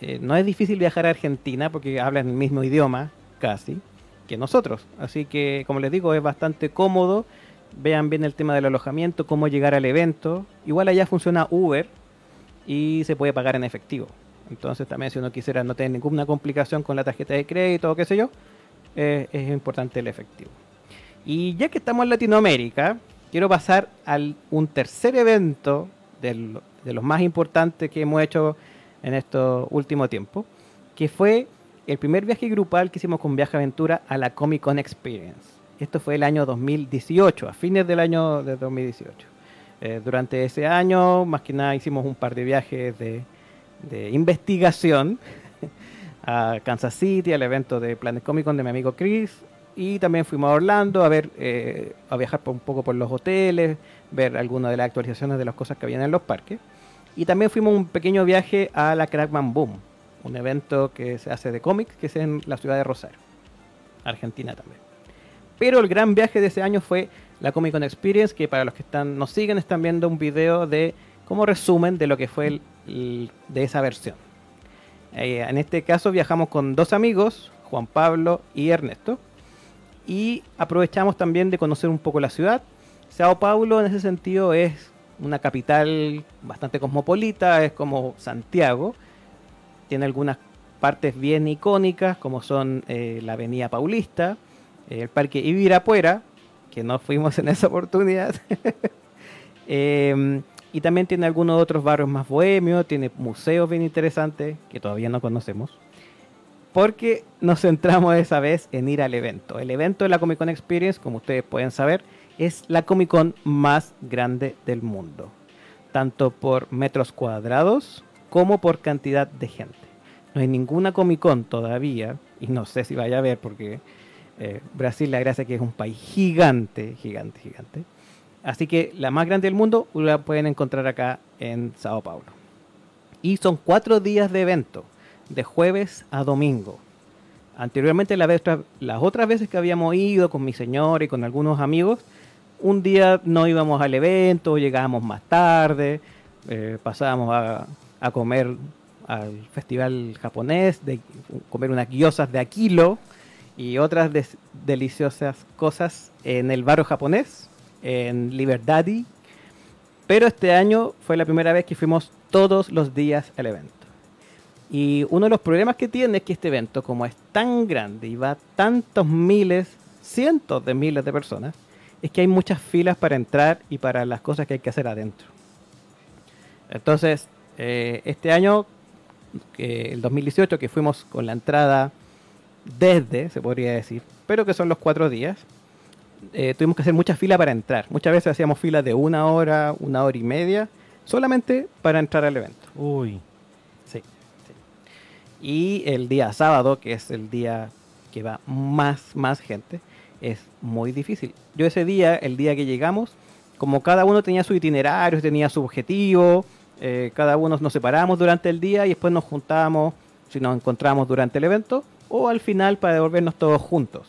eh, no es difícil viajar a Argentina porque hablan el mismo idioma casi que nosotros. Así que, como les digo, es bastante cómodo. Vean bien el tema del alojamiento, cómo llegar al evento. Igual allá funciona Uber y se puede pagar en efectivo. Entonces también si uno quisiera no tener ninguna complicación con la tarjeta de crédito o qué sé yo, eh, es importante el efectivo. Y ya que estamos en Latinoamérica, quiero pasar al un tercer evento del- de los más importantes que hemos hecho en estos últimos tiempos, que fue el primer viaje grupal que hicimos con Viaje Aventura a la Comic Con Experience. Esto fue el año 2018, a fines del año de 2018. Eh, durante ese año, más que nada, hicimos un par de viajes de, de investigación a Kansas City, al evento de Planet Comic Con de mi amigo Chris. Y también fuimos a Orlando a ver, eh, a viajar por un poco por los hoteles, ver algunas de las actualizaciones de las cosas que habían en los parques. Y también fuimos un pequeño viaje a la Crackman Boom, un evento que se hace de cómics, que es en la ciudad de Rosario, Argentina también. Pero el gran viaje de ese año fue la Comic Con Experience, que para los que están nos siguen están viendo un video de como resumen de lo que fue el- de esa versión. Eh, en este caso viajamos con dos amigos, Juan Pablo y Ernesto, y aprovechamos también de conocer un poco la ciudad. Sao Paulo en ese sentido es una capital bastante cosmopolita, es como Santiago, tiene algunas partes bien icónicas como son eh, la Avenida Paulista, el Parque Ibirapuera, que no fuimos en esa oportunidad, Eh, y también tiene algunos otros barrios más bohemios, tiene museos bien interesantes que todavía no conocemos. Porque nos centramos esa vez en ir al evento. El evento de la Comic Con Experience, como ustedes pueden saber, es la Comic Con más grande del mundo, tanto por metros cuadrados como por cantidad de gente. No hay ninguna Comic Con todavía, y no sé si vaya a haber porque eh, Brasil la gracia que es un país gigante, gigante, gigante. Así que la más grande del mundo la pueden encontrar acá en Sao Paulo. Y son cuatro días de evento, de jueves a domingo. Anteriormente la vez- las otras veces que habíamos ido con mi señor y con algunos amigos, un día no íbamos al evento, llegábamos más tarde, eh, pasábamos a, a comer al festival japonés, de comer unas gyozas de Aquilo y otras deliciosas cosas en el barrio japonés, en Liberdadi. Pero este año fue la primera vez que fuimos todos los días al evento. Y uno de los problemas que tiene es que este evento, como es tan grande y va a tantos miles, cientos de miles de personas, es que hay muchas filas para entrar y para las cosas que hay que hacer adentro. Entonces, eh, este año, el 2018, que fuimos con la entrada desde, se podría decir, pero que son los cuatro días, eh, tuvimos que hacer mucha fila para entrar. Muchas veces hacíamos filas de una hora, una hora y media, solamente para entrar al evento. Uy. Sí, sí. Y el día sábado, que es el día que va más, más gente, es muy difícil. Yo ese día, el día que llegamos, como cada uno tenía su itinerario, tenía su objetivo, eh, cada uno nos separamos durante el día y después nos juntábamos, si nos encontramos durante el evento, o al final para devolvernos todos juntos.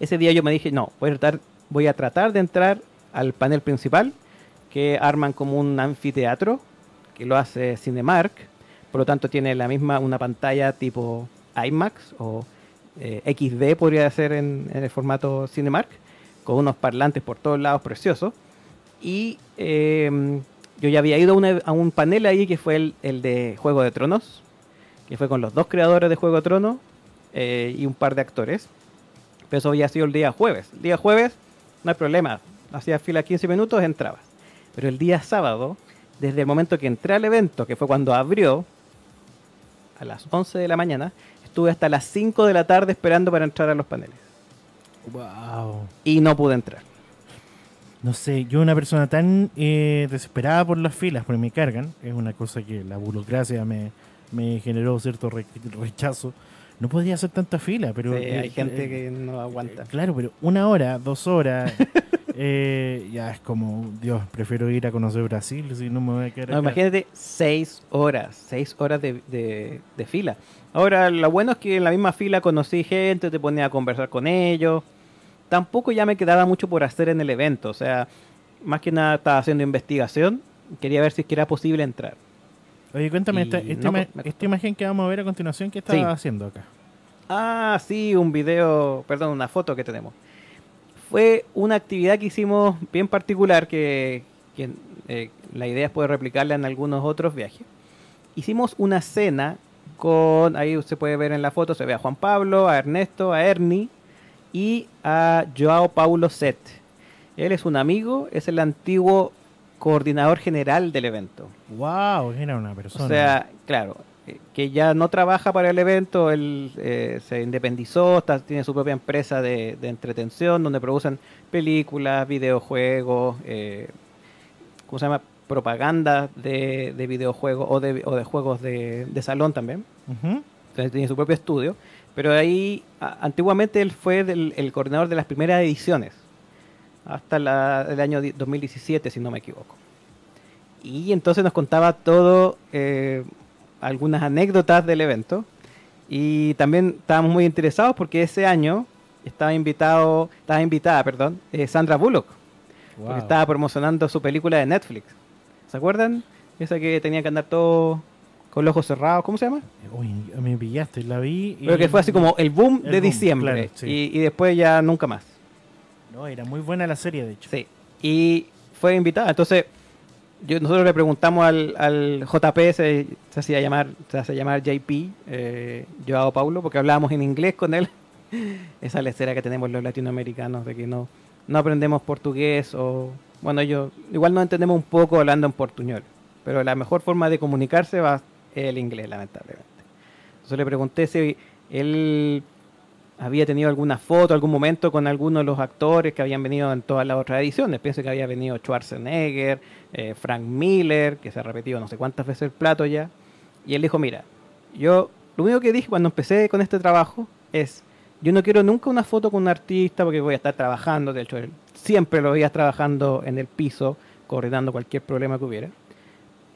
Ese día yo me dije, no, voy a tratar, de entrar al panel principal, que arman como un anfiteatro, que lo hace Cinemark, por lo tanto tiene la misma, una pantalla tipo IMAX o eh, XD podría ser en, el formato Cinemark, con unos parlantes por todos lados preciosos. Y eh, yo ya había ido a, un panel ahí que fue el, el de Juego de Tronos, que fue con los dos creadores de Juego de Tronos eh, y un par de actores. Pero eso había sido el día jueves. El día jueves, no hay problema. Hacía fila 15 minutos, entrabas. Pero el día sábado, desde el momento que entré al evento, que fue cuando abrió, a las 11 de la mañana, estuve hasta las 5 de la tarde esperando para entrar a los paneles. Wow. Y no pude entrar. No sé, yo una persona tan eh, desesperada por las filas, porque me cargan, es una cosa que la burocracia me, me generó cierto re- rechazo. No podía hacer tanta fila, pero... Sí, eh, hay gente eh, que no aguanta. eh, Claro, pero una hora, dos horas, eh, ya es como, Dios, prefiero ir a conocer Brasil, si no me voy a quedar No, acá. imagínate, 6 horas, 6 horas de, de- de fila. Ahora, lo bueno es que en la misma fila conocí gente, te ponía a conversar con ellos. Tampoco ya me quedaba mucho por hacer en el evento, o sea, más que nada estaba haciendo investigación, quería ver si es que era posible entrar. Oye, cuéntame, Y esta, esta, no, ima- me esta imagen que vamos a ver a continuación, ¿qué está Sí. haciendo acá? Ah, sí, un video, perdón, una foto que tenemos. Fue una actividad que hicimos bien particular que, que, eh, la idea es poder replicarla en algunos otros viajes. Hicimos una cena con, ahí usted puede ver en la foto, se ve a Juan Pablo, a Ernesto, a Ernie y a Joao Paulo Set. Él es un amigo, es el antiguo coordinador general del evento. Wow, era una persona. O sea, claro, eh, que ya no trabaja para el evento, él eh, se independizó, está- tiene su propia empresa de, de entretención donde producen películas, videojuegos, eh, ¿cómo se llama? Propaganda de, de videojuegos o de, o de juegos de, de salón también. Entonces tiene su propio estudio. Pero ahí, a- antiguamente él fue del- el coordinador de las primeras ediciones, hasta la- el año di- 2017, si no me equivoco. Y entonces nos contaba todo, eh, algunas anécdotas del evento. Y también estábamos muy interesados porque ese año estaba invitado, estaba invitada, perdón, eh, Sandra Bullock, Wow. porque estaba promocionando su película de Netflix. ¿Se acuerdan? Esa que tenía que andar todo con los ojos cerrados, ¿cómo se llama? Uy, me pillaste, la vi. y- Pero que fue así como el boom El de boom, diciembre. claro, sí. y, y después ya nunca más. No, era muy buena la serie, de hecho. Sí. Y fue invitada. Entonces, yo, nosotros le preguntamos al, al JP, se, se hacía llamar, se hace llamar JP, eh, Joao Paulo, porque hablábamos en inglés con él. Esa lecera que tenemos los latinoamericanos de que no, no aprendemos portugués o... Bueno, yo igual nos entendemos un poco hablando en portuñol, pero la mejor forma de comunicarse va el inglés, lamentablemente. Entonces le pregunté si él había tenido alguna foto, algún momento con algunos de los actores que habían venido en todas las otras ediciones. Pienso que había venido Schwarzenegger, eh, Frank Miller, que se ha repetido no sé cuántas veces el plato ya. Y él dijo, mira, yo lo único que dije cuando empecé con este trabajo es, yo no quiero nunca una foto con un artista porque voy a estar trabajando, de hecho siempre lo veía trabajando en el piso, coordinando cualquier problema que hubiera,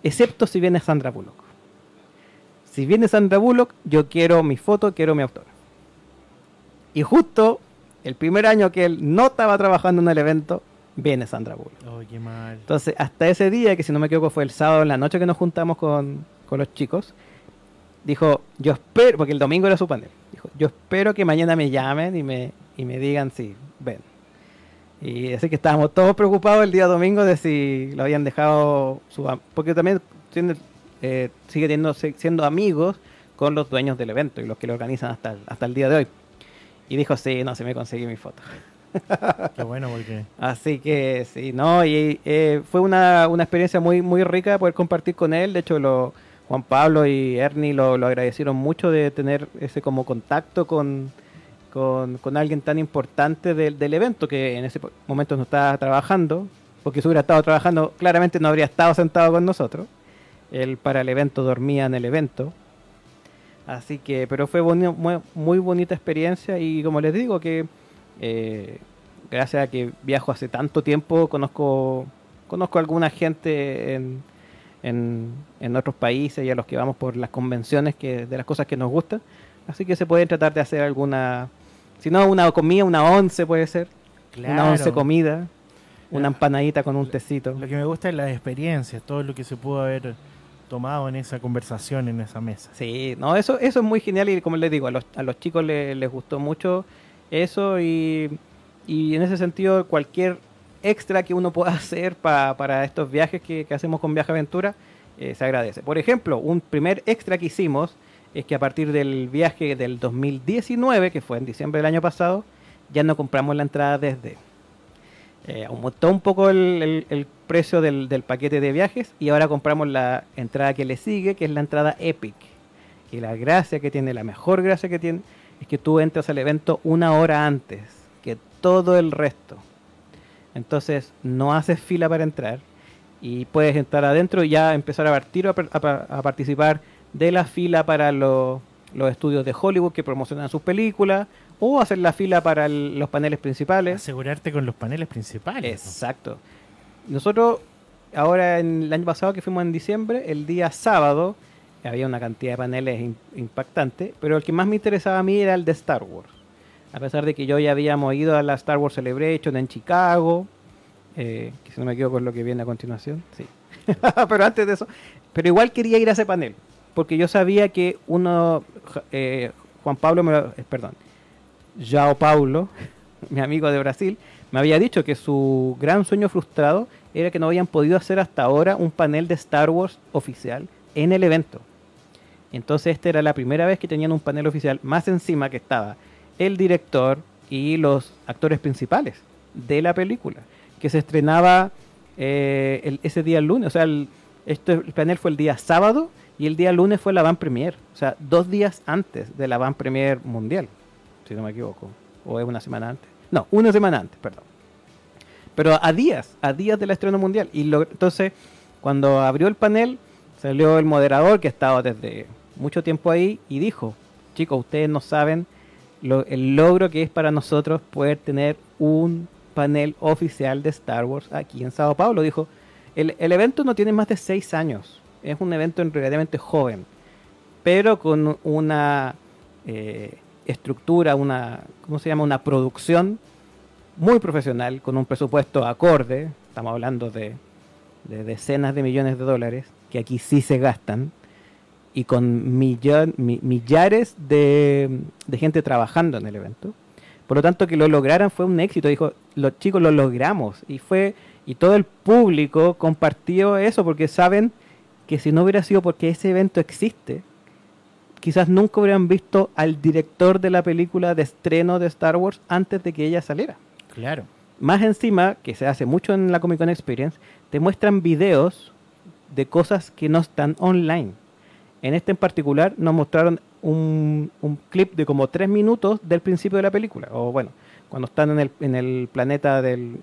excepto si viene Sandra Bullock. Si viene Sandra Bullock, yo quiero mi foto, quiero mi autor. Y justo el primer año que él no estaba trabajando en el evento, viene Sandra Bullock. Oh, qué mal. Entonces, hasta ese día, que si no me equivoco fue el sábado en la noche que nos juntamos con, con los chicos, dijo, yo espero, porque el domingo era su panel, dijo, yo espero que mañana me llamen y me, y me digan si ven. Y así que estábamos todos preocupados el día domingo de si lo habían dejado, su, porque también tiene- eh, sigue teniendo, siendo amigos con los dueños del evento y los que lo organizan hasta hasta el día de hoy. Y dijo, sí, no, se me conseguí mi foto. Qué bueno porque... Así que sí, no, y eh, fue una, una experiencia muy muy rica poder compartir con él. De hecho, lo, Juan Pablo y Ernie lo, lo agradecieron mucho de tener ese como contacto con, con, con alguien tan importante del, del evento que en ese momento no estaba trabajando, porque si hubiera estado trabajando, claramente no habría estado sentado con nosotros. Él para el evento dormía en el evento. Así que, pero fue boni- muy, muy bonita experiencia y como les digo que eh, gracias a que viajo hace tanto tiempo, conozco conozco a alguna gente en, en, en otros países y a los que vamos por las convenciones que de las cosas que nos gustan. Así que se puede tratar de hacer alguna, si no una comida, una once puede ser, una once comida, una empanadita con un tecito. Lo que me gusta es las experiencias, todo lo que se pudo haber tomado en esa conversación, en esa mesa. Sí, no, eso, eso es muy genial y como les digo, a los, a los chicos le- les gustó mucho eso y, y en ese sentido cualquier extra que uno pueda hacer pa- para estos viajes que, que hacemos con Viaje Aventura eh, se agradece. Por ejemplo, un primer extra que hicimos es que a partir del viaje del 2019, que fue en diciembre del año pasado, ya no compramos la entrada desde. Eh, aumentó un poco el, precio del, paquete de viajes y ahora compramos la entrada que le sigue, que es la entrada Epic. Y la gracia que tiene, la mejor gracia que tiene, es que tú entras al evento una hora antes que todo el resto. Entonces no haces fila para entrar y puedes entrar adentro y ya empezar a partir a, a pa- a participar de la fila para los estudios de Hollywood que promocionan sus películas o hacer la fila para el- los paneles principales. Asegurarte con los paneles principales. Exacto. Nosotros, ahora en el año pasado que fuimos en diciembre, el día sábado, había una cantidad de paneles im- impactante, pero el que más me interesaba a mí era el de Star Wars. A pesar de que yo ya habíamos ido a la Star Wars Celebration en Chicago, eh, que si no me equivoco es lo que viene a continuación, sí. pero antes de eso, pero igual quería ir a ese panel, porque yo sabía que uno, eh, Juan Pablo, me, lo- eh, perdón, João Paulo, mi amigo de Brasil, me había dicho que su gran sueño frustrado era que no habían podido hacer hasta ahora un panel de Star Wars oficial en el evento. Entonces esta era la primera vez que tenían un panel oficial, más encima que estaba el director y los actores principales de la película, que se estrenaba eh, el- ese día el lunes. O sea, el, esto, el panel fue el día sábado y el día lunes fue la van premier. O sea, dos días antes de la van premier mundial, si no me equivoco. O es una semana antes. No, una semana antes, perdón. Pero a días, a días del estreno mundial. Y entonces, cuando abrió el panel, salió el moderador que estaba desde mucho tiempo ahí y dijo, chicos, ustedes no saben el logro que es para nosotros poder tener un panel oficial de Star Wars aquí en Sao Paulo. Dijo, el, el evento no tiene más de seis años, es un evento relativamente joven, pero con una eh, estructura, una, ¿cómo se llama? Una producción muy profesional, con un presupuesto acorde, estamos hablando de, de decenas de millones de dólares, que aquí sí se gastan, y con millon- mi- millares de, de gente trabajando en el evento. Por lo tanto, que lo lograran fue un éxito. Dijo, los chicos lo logramos. Y fue y todo el público compartió eso porque saben que si no hubiera sido porque ese evento existe, quizás nunca hubieran visto al director de la película de estreno de Star Wars antes de que ella saliera. Claro. Más encima, que se hace mucho en la Comic Con Experience, te muestran videos de cosas que no están online. En este en particular nos mostraron un, un clip de como tres minutos del principio de la película. O bueno, cuando están en el, en el planeta del...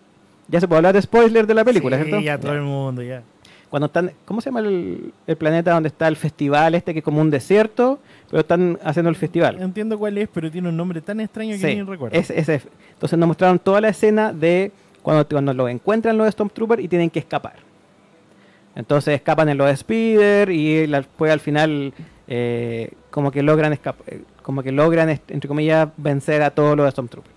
Ya se puede hablar de spoiler de la película, Sí, ¿cierto? ya todo Ya. el mundo, ya. Cuando están... ¿Cómo se llama el, el planeta donde está el festival este que es como un desierto? Pero están haciendo el festival. Entiendo cuál es, pero tiene un nombre tan extraño que Sí, ni recuerdo. ese- entonces nos mostraron toda la escena de cuando, cuando lo encuentran los Stormtroopers y tienen que escapar. Entonces escapan en los Speeder y la- después al final eh, como que logran eh, como que logran entre comillas vencer a todos los Stormtroopers.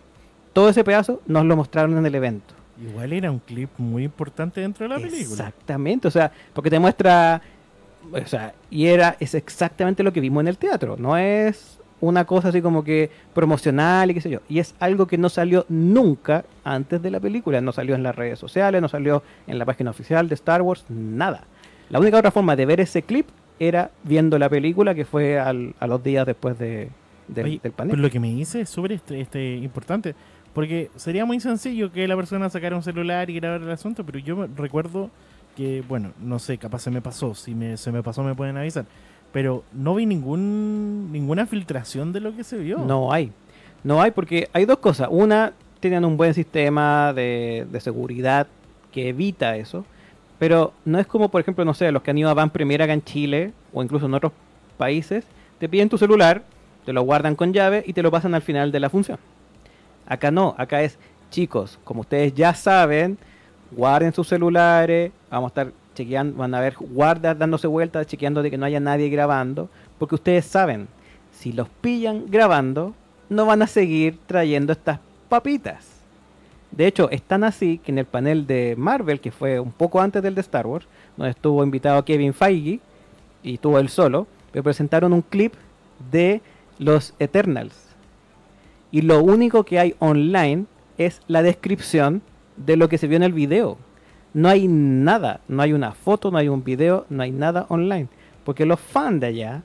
Todo ese pedazo nos lo mostraron en el evento. Igual era un clip muy importante dentro de la película. Exactamente, o sea, porque te muestra, o sea, y era, es exactamente lo que vimos en el teatro, no es una cosa así como que promocional y qué sé yo, y es algo que no salió nunca antes de la película, no salió en las redes sociales, no salió en la página oficial de Star Wars, nada. La única otra forma de ver ese clip era viendo la película que fue al- a los días después de, del, Oye, del panel. Pero lo que me dice es súper este, este, importante. Porque sería muy sencillo que la persona sacara un celular y grabara el asunto, pero yo recuerdo que, bueno, no sé, capaz se me pasó. Si me, se me pasó, me pueden avisar. Pero no vi ningún ninguna filtración de lo que se vio. No hay. No hay porque hay dos cosas. Una, tienen un buen sistema de, de seguridad que evita eso. Pero no es como, por ejemplo, no sé, los que han ido a Van Premier acá en Chile o incluso en otros países. Te piden tu celular, te lo guardan con llave y te lo pasan al final de la función. Acá no, acá es, chicos, como ustedes ya saben, guarden sus celulares, vamos a estar chequeando, van a ver guardas dándose vueltas, chequeando de que no haya nadie grabando, porque ustedes saben, si los pillan grabando, no van a seguir trayendo estas papitas. De hecho, es tan así que en el panel de Marvel, que fue un poco antes del de Star Wars, donde estuvo invitado Kevin Feige y estuvo él solo, me presentaron un clip de los Eternals. Y lo único que hay online es la descripción de lo que se vio en el video. No hay nada, no hay una foto, no hay un video, no hay nada online. Porque los fans de allá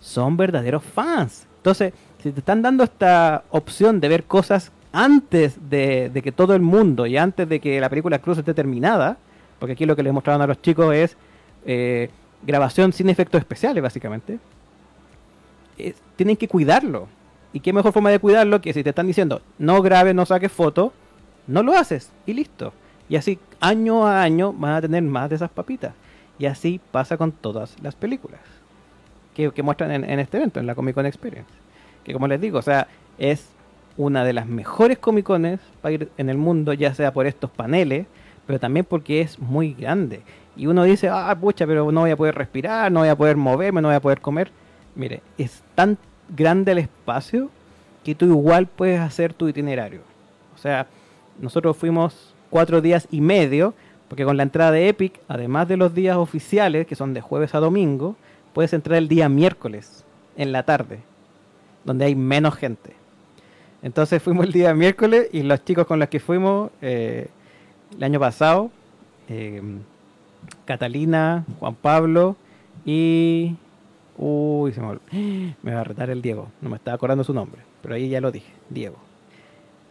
son verdaderos fans. Entonces, si te están dando esta opción de ver cosas antes de, que todo el mundo y antes de que la película Cruz esté terminada, porque aquí lo que les mostraron a los chicos es eh, grabación sin efectos especiales, básicamente, tienen que cuidarlo. ¿Y qué mejor forma de cuidarlo que si te están diciendo no grabes, no saques fotos, no lo haces y listo? Y así año a año van a tener más de esas papitas. Y así pasa con todas las películas que, que muestran en, en este evento, en la Comic Con Experience. Que como les digo, o sea, es una de las mejores Comic Cones para ir en el mundo, ya sea por estos paneles, pero también porque es muy grande. Y uno dice, ah, pucha, pero no voy a poder respirar, no voy a poder moverme, no voy a poder comer. Mire, es tan grande el espacio que tú igual puedes hacer tu itinerario. O sea, nosotros fuimos cuatro días y medio, porque con la entrada de Epic, además de los días oficiales, que son de jueves a domingo, puedes entrar el día miércoles, en la tarde, donde hay menos gente. Entonces fuimos el día miércoles y los chicos con los que fuimos eh, el año pasado, eh, Catalina, Juan Pablo y... Uy, se me, va a retar el Diego, no me estaba acordando su nombre, pero ahí ya lo dije, Diego.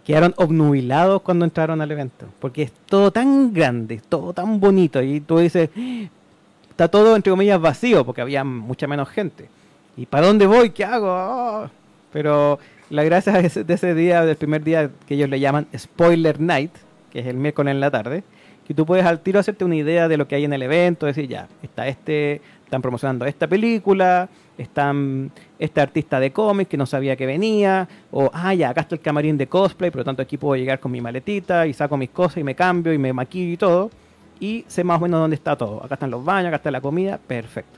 Quedaron obnubilados cuando entraron al evento, porque es todo tan grande, todo tan bonito, y tú dices, está todo entre comillas vacío, porque había mucha menos gente. ¿Y para dónde voy? ¿Qué hago? Ah. Pero la gracia de ese, de ese día, del primer día que ellos le llaman Spoiler Night, que es el miércoles en la tarde, que tú puedes al tiro hacerte una idea de lo que hay en el evento, decir, ya, está este, están promocionando esta película, están este artista de cómic que no sabía que venía, o, ah, ya, acá está el camarín de cosplay, por lo tanto aquí puedo llegar con mi maletita y saco mis cosas y me cambio y me maquillo y todo, y sé más o menos dónde está todo. Acá están los baños, acá está la comida, perfecto.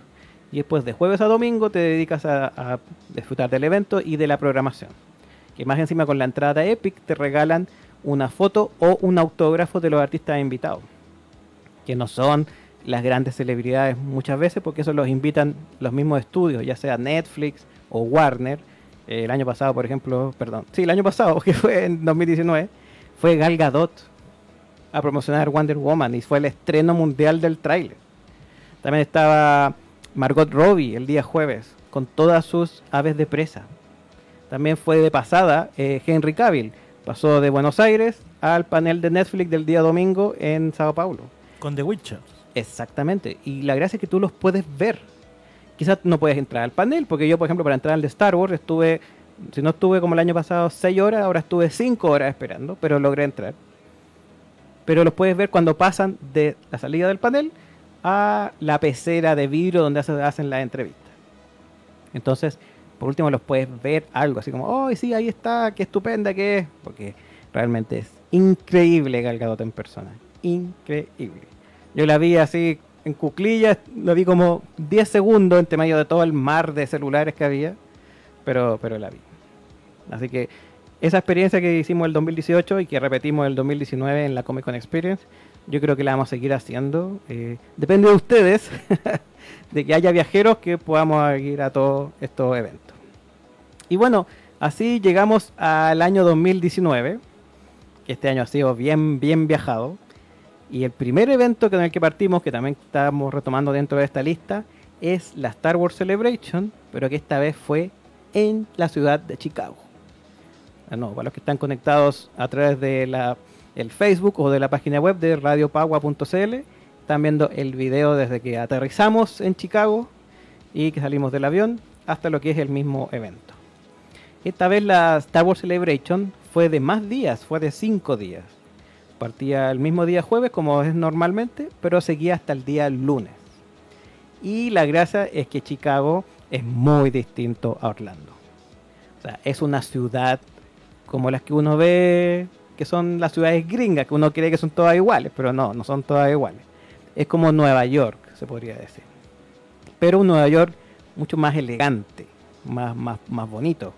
Y después de jueves a domingo te dedicas a, a disfrutar del evento y de la programación. Que más encima con la entrada Epic te regalan una foto o un autógrafo de los artistas invitados. Que no son las grandes celebridades muchas veces porque eso los invitan los mismos estudios, ya sea Netflix o Warner. El año pasado, por ejemplo, perdón, sí, el año pasado, que fue en 2019, fue Gal Gadot a promocionar Wonder Woman y fue el estreno mundial del tráiler. También estaba Margot Robbie el día jueves con todas sus aves de presa. También fue de pasada eh, Henry Cavill. Pasó de Buenos Aires al panel de Netflix del día domingo en Sao Paulo. Con The Witcher. Exactamente. Y la gracia es que tú los puedes ver. quizás no puedes entrar al panel, porque yo, por ejemplo, para entrar al de Star Wars estuve, si no estuve como el año pasado 6 horas, ahora estuve 5 horas esperando, pero logré entrar. Pero los puedes ver cuando pasan de la salida del panel a la pecera de vidrio donde hacen la entrevista. Entonces, por último, los puedes ver algo así como, oh, sí, ahí está, qué estupenda que es, porque realmente es increíble Gal en persona, increíble. Yo la vi así en cuclillas, la vi como 10 segundos entre medio de todo el mar de celulares que había, pero, pero la vi. Así que esa experiencia que hicimos el 2018 y que repetimos el 2019 en la Comic Con Experience, yo creo que la vamos a seguir haciendo. Eh, depende de ustedes, de que haya viajeros que podamos ir a todos estos eventos. Y bueno, así llegamos al año 2019, que este año ha sido bien, bien viajado. Y el primer evento con el que partimos, que también estamos retomando dentro de esta lista, es la Star Wars Celebration, pero que esta vez fue en la ciudad de Chicago. Ah, para los que están conectados a través de la, el Facebook o de la página web de radiopagua.cl, están viendo el video desde que aterrizamos en Chicago y que salimos del avión hasta lo que es el mismo evento. Esta vez la Star Wars Celebration fue de más días, fue de cinco días. Partía el mismo día jueves, como es normalmente, pero seguía hasta el día lunes. Y la gracia es que Chicago es muy distinto a Orlando. O sea, es una ciudad como las que uno ve, que son las ciudades gringas, que uno cree que son todas iguales, pero no, no son todas iguales. Es como Nueva York, se podría decir. Pero un Nueva York mucho más elegante, más, más, más bonito.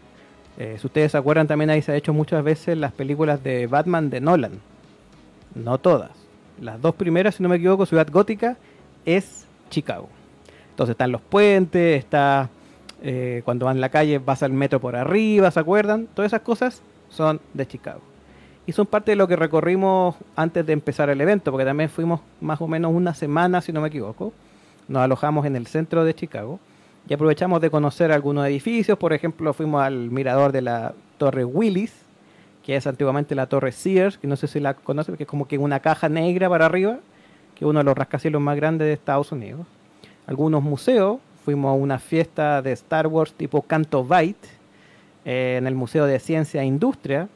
Eh, si ustedes se acuerdan, también ahí se ha hecho muchas veces las películas de Batman de Nolan no todas. Las dos primeras, si no me equivoco, Ciudad Gótica es Chicago. Entonces están los puentes, está eh, cuando van en la calle vas al metro por arriba, ¿se acuerdan? Todas esas cosas son de Chicago. Y son parte de lo que recorrimos antes de empezar el evento, porque también fuimos más o menos una semana, si no me equivoco. Nos alojamos en el centro de Chicago y aprovechamos de conocer algunos edificios. Por ejemplo, fuimos al mirador de la Torre Willis, que es antiguamente la Torre Sears, que no sé si la conocen, que es como que una caja negra para arriba, que es uno de los rascacielos más grandes de Estados Unidos. Algunos museos, fuimos a una fiesta de Star Wars tipo Canto Bight, eh, en el Museo de Ciencia e Industria,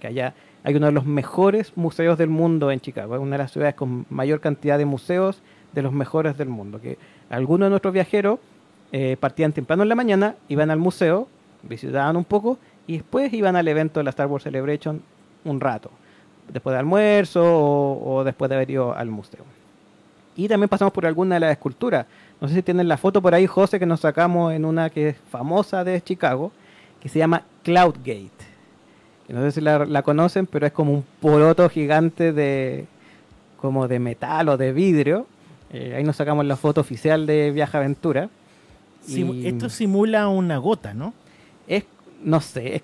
que allá hay uno de los mejores museos del mundo en Chicago, es una de las ciudades con mayor cantidad de museos de los mejores del mundo, que algunos de nuestros viajeros eh, partían temprano en la mañana, iban al museo, visitaban un poco y después iban al evento de la Star Wars Celebration un rato, después de almuerzo o, después de haber ido al museo. Y también pasamos por alguna de las esculturas. No sé si tienen la foto por ahí, José, que nos sacamos en una que es famosa de Chicago, que se llama Cloudgate. No sé si la, conocen, pero es como un poroto gigante de como de metal o de vidrio. Eh, ahí nos sacamos la foto oficial de Viaja Aventura. Esto simula una gota, ¿no? Es no sé, es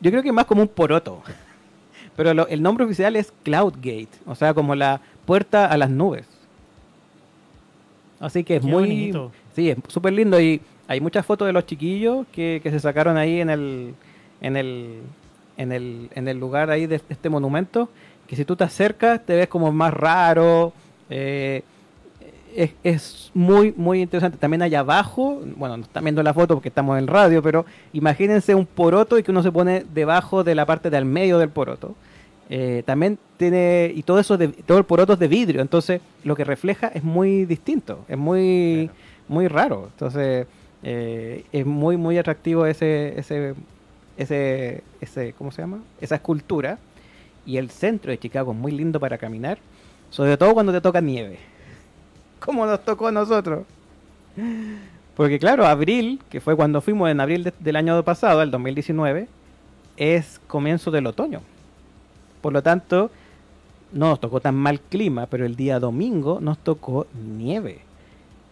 yo creo que es más como un poroto. Pero el nombre oficial es Cloudgate, o sea, como la puerta a las nubes. Así que es muy... Sí, es súper lindo y hay muchas fotos de los chiquillos que, se sacaron ahí en el, en el, en el, en el lugar ahí de este monumento, que si tú te acercas te ves como más raro. Eh, es, muy, muy interesante. También allá abajo, bueno, no están viendo la foto porque estamos en radio, pero imagínense un poroto y que uno se pone debajo de la parte del medio del poroto. Eh, también tiene, y todo eso, de, todo el poroto es de vidrio, entonces lo que refleja es muy distinto, es muy, muy raro. Entonces, eh, es muy, muy atractivo ese, ese, ese, ese, ¿cómo se llama? Esa escultura. Y el centro de Chicago es muy lindo para caminar, sobre todo cuando te toca nieve como nos tocó a nosotros. Porque claro, abril, que fue cuando fuimos en abril del año pasado, el 2019, es comienzo del otoño. Por lo tanto, no nos tocó tan mal clima, pero el día domingo nos tocó nieve.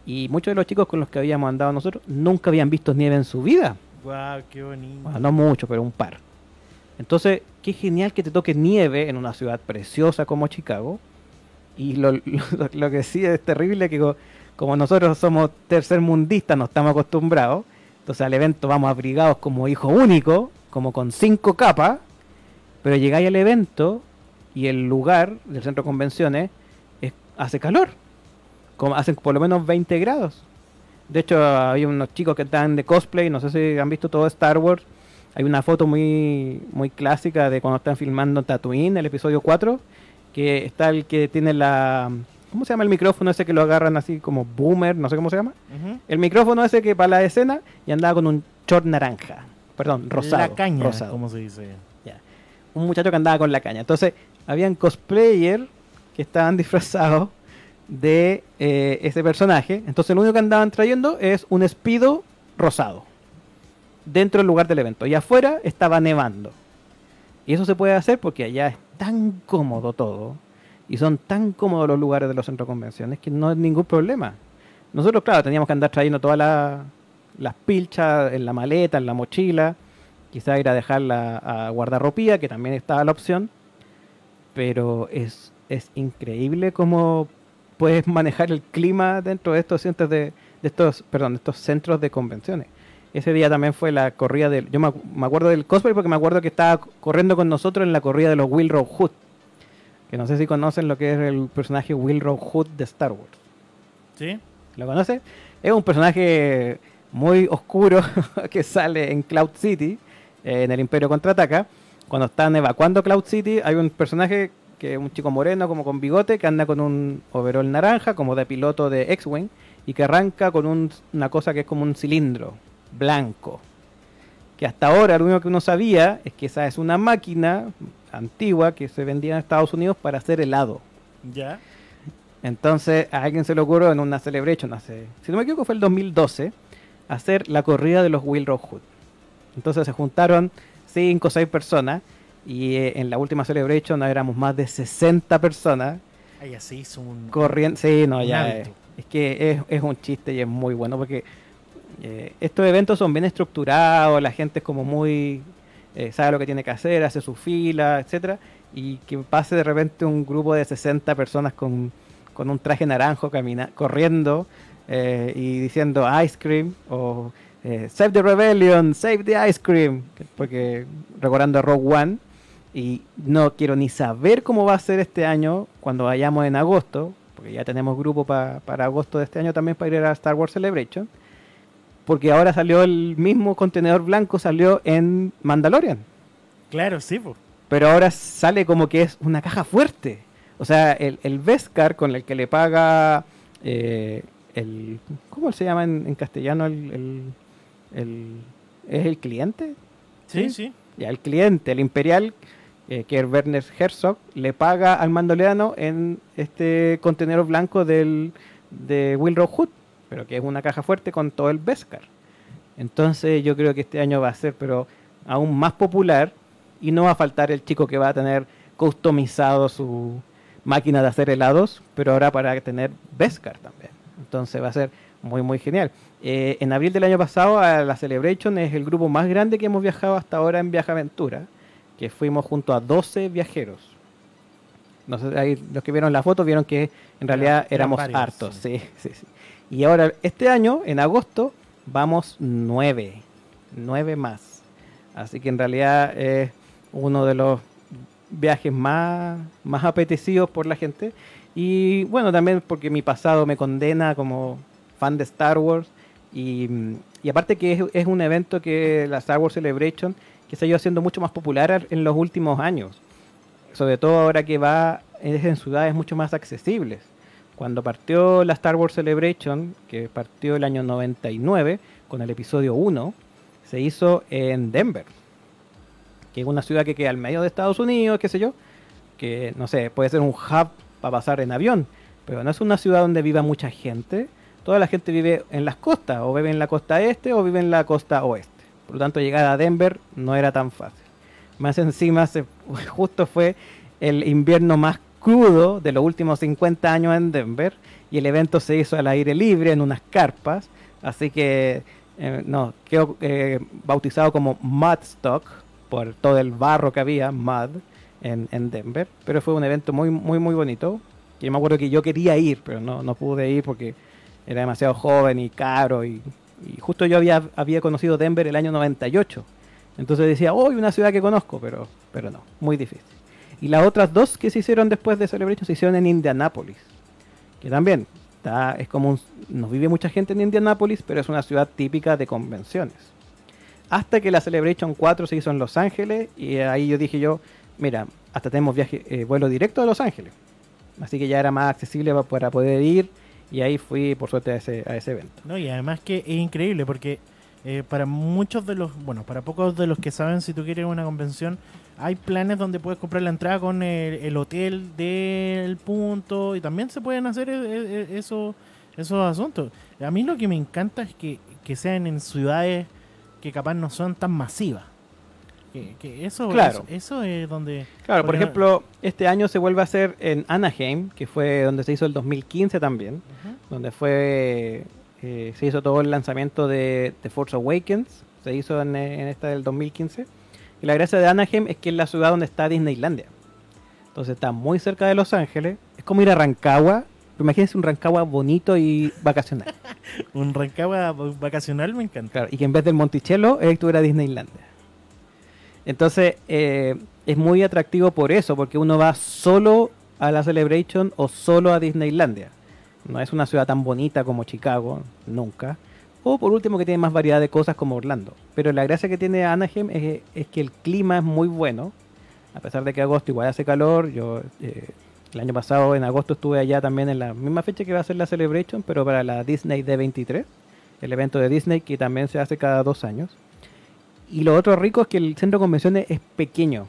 Y muchos de los chicos con los que habíamos andado nosotros nunca habían visto nieve en su vida. ¡Wow! ¡Qué bonito! no mucho, pero un par. Entonces, qué genial que te toque nieve en una ciudad preciosa como Chicago y lo, lo, que sí es terrible que como nosotros somos tercermundistas, no estamos acostumbrados, entonces al evento vamos abrigados como hijo único, como con cinco capas, pero llegáis al evento y el lugar del centro de convenciones hace calor, como hacen por lo menos 20 grados. De hecho, hay unos chicos que están de cosplay, no sé si han visto todo Star Wars. Hay una foto muy, muy clásica de cuando están filmando Tatooine, el episodio 4, que está el que tiene la... ¿Cómo se llama el micrófono ese que lo agarran así como boomer? No sé cómo se llama. Ujú. El micrófono ese que para la escena y andaba con un short naranja. Perdón, rosado. La caña, rosado. como se dice. Ya. Un muchacho que andaba con la caña. Entonces, habían cosplayer que estaban disfrazados de eh, ese personaje. Entonces, lo único que andaban trayendo es un espido rosado dentro del lugar del evento. Y afuera estaba nevando. Y eso se puede hacer porque allá tan cómodo todo. Y son tan cómodos los lugares de los centros de convenciones que no es ningún problema. Nosotros, claro, teníamos que andar trayendo todas la- las pilchas en la maleta, en la mochila. Quizá ir a dejarla a guardarropía, que también estaba la opción. Pero es, es increíble cómo puedes manejar el clima dentro de estos centros de, de estos, perdón, de estos centros de convenciones. Ese día también fue la corrida del. Yo me, me acuerdo del cosplay porque me acuerdo que estaba corriendo con nosotros en la corrida de los Will Hood. Que no sé si conocen lo que es el personaje Will Hood de Star Wars. ¿Sí? ¿Lo conoce? Es un personaje muy oscuro que sale en Cloud City, eh, en el Imperio Contraataca. Cuando están evacuando Cloud City, hay un personaje que es un chico moreno, como con bigote, que anda con un overall naranja, como de piloto de X-Wing, y que arranca con un- una cosa que es como un cilindro blanco. Que hasta ahora lo único que uno sabía es que esa es una máquina antigua que se vendía en Estados Unidos para hacer helado. Ya. Entonces a alguien se le ocurrió en una celebration hace, si no me equivoco fue el 2012, hacer la corrida de los Will Hood. Entonces se juntaron 5 o 6 personas y eh, en la última celebration éramos más de 60 personas Ahí así hizo un. corriendo. Sí, no, Un ya es, es que es, es un chiste y es muy bueno porque eh, estos eventos son bien estructurados, la gente es como muy eh, sabe lo que tiene que hacer, hace su fila, etcétera, y que pase de repente un grupo de 60 personas con, con un traje naranjo camina, corriendo eh, y diciendo ice cream o save the rebellion, save the ice cream, porque recordando a Rogue One y no quiero ni saber cómo va a ser este año cuando vayamos en agosto, porque ya tenemos grupo pa- para agosto de este año también para ir a Star Wars Celebration, porque ahora salió el mismo contenedor blanco, salió en Mandalorian, Claro, sí, pero ahora sale como que es una caja fuerte. O sea, el, el Beskar con el que le paga eh, el... ¿Cómo se llama en, en castellano el, el- el- ¿Es el cliente? Sí, sí. Ya, el cliente, el imperial, eh, que es Werner Herzog, le paga al mandoliano en este contenedor blanco del, de Will Hood, pero que es una caja fuerte con todo el Beskar. Entonces yo creo que este año va a ser pero aún más popular y no va a faltar el chico que va a tener customizado su máquina de hacer helados, pero ahora para tener Beskar también. Entonces va a ser muy muy genial. Eh, en abril del año pasado a la Celebration es el grupo más grande que hemos viajado hasta ahora en Viaje Aventura, que fuimos junto a 12 viajeros. No sé, ahí los que vieron la foto vieron que en realidad éramos varios, hartos. Sí, sí, sí. Y ahora, este año, en agosto, vamos nueve. Nueve más. Así que en realidad es uno de los viajes más, más apetecidos por la gente. Y bueno, también porque mi pasado me condena como fan de Star Wars. Y, y aparte que es, es un evento que la Star Wars Celebration que se ha ido haciendo mucho más popular en los últimos años. Sobre todo ahora que va es en ciudades mucho más accesibles. Cuando partió la Star Wars Celebration, que partió el año 99 con el episodio 1, se hizo en Denver, que es una ciudad que queda al medio de Estados Unidos, qué sé yo, que no sé, puede ser un hub para pasar en avión, pero no es una ciudad donde viva mucha gente. Toda la gente vive en las costas, o vive en la costa este o vive en la costa oeste. Por lo tanto, llegar a Denver no era tan fácil. Más encima, se, justo fue el invierno más crudo de los últimos 50 años en Denver y el evento se hizo al aire libre en unas carpas, así que eh, no, quedó eh, bautizado como Mudstock por todo el barro que había, mud, en, en Denver, pero fue un evento muy, muy, muy bonito. Yo me acuerdo que yo quería ir, pero no, no pude ir porque era demasiado joven y caro y, y justo yo había, había conocido Denver el año 98. Entonces decía, oh, una ciudad que conozco, pero, pero no, muy difícil. Y las otras dos que se hicieron después de Celebration se hicieron en Indianápolis, que también está, es como un, no vive mucha gente en Indianápolis, pero es una ciudad típica de convenciones. Hasta que la Celebration 4 se hizo en Los Ángeles y ahí yo dije yo, mira, hasta tenemos viaje, eh, vuelo directo a Los Ángeles. Así que ya era más accesible para poder ir y ahí fui por suerte a ese, a ese evento. No, y además que es increíble porque eh, para muchos de los, bueno, para pocos de los que saben si tú quieres una convención, hay planes donde puedes comprar la entrada con el, hotel del punto y también se pueden hacer e, e, esos asuntos. A mí lo que me encanta es que, que sean en ciudades que capaz no son tan masivas. Que, eso, claro. eso, es donde... Claro, por ejemplo, este año se vuelve a hacer en Anaheim, que fue donde se hizo el 2015 también, donde fue eh, se hizo todo el lanzamiento de, The Force Awakens, se hizo en, en, esta del 2015. Y la gracia de Anaheim es que es la ciudad donde está Disneylandia. Entonces está muy cerca de Los Ángeles. Es como ir a Rancagua. Imagínense un Rancagua bonito y vacacional. un Rancagua vacacional me encanta. Claro, y que en vez del Monticello, estuviera Disneylandia. Entonces, eh, es muy atractivo por eso, porque uno va solo a la Celebration o solo a Disneylandia. No es una ciudad tan bonita como Chicago, nunca. O por último que tiene más variedad de cosas como Orlando. Pero la gracia que tiene Anaheim es, que el clima es muy bueno. A pesar de que agosto igual hace calor. Yo eh, el año pasado en agosto estuve allá también en la misma fecha que va a ser la Celebration, pero para la Disney D23. El evento de Disney que también se hace cada dos años. Y lo otro rico es que el centro de convenciones es pequeño.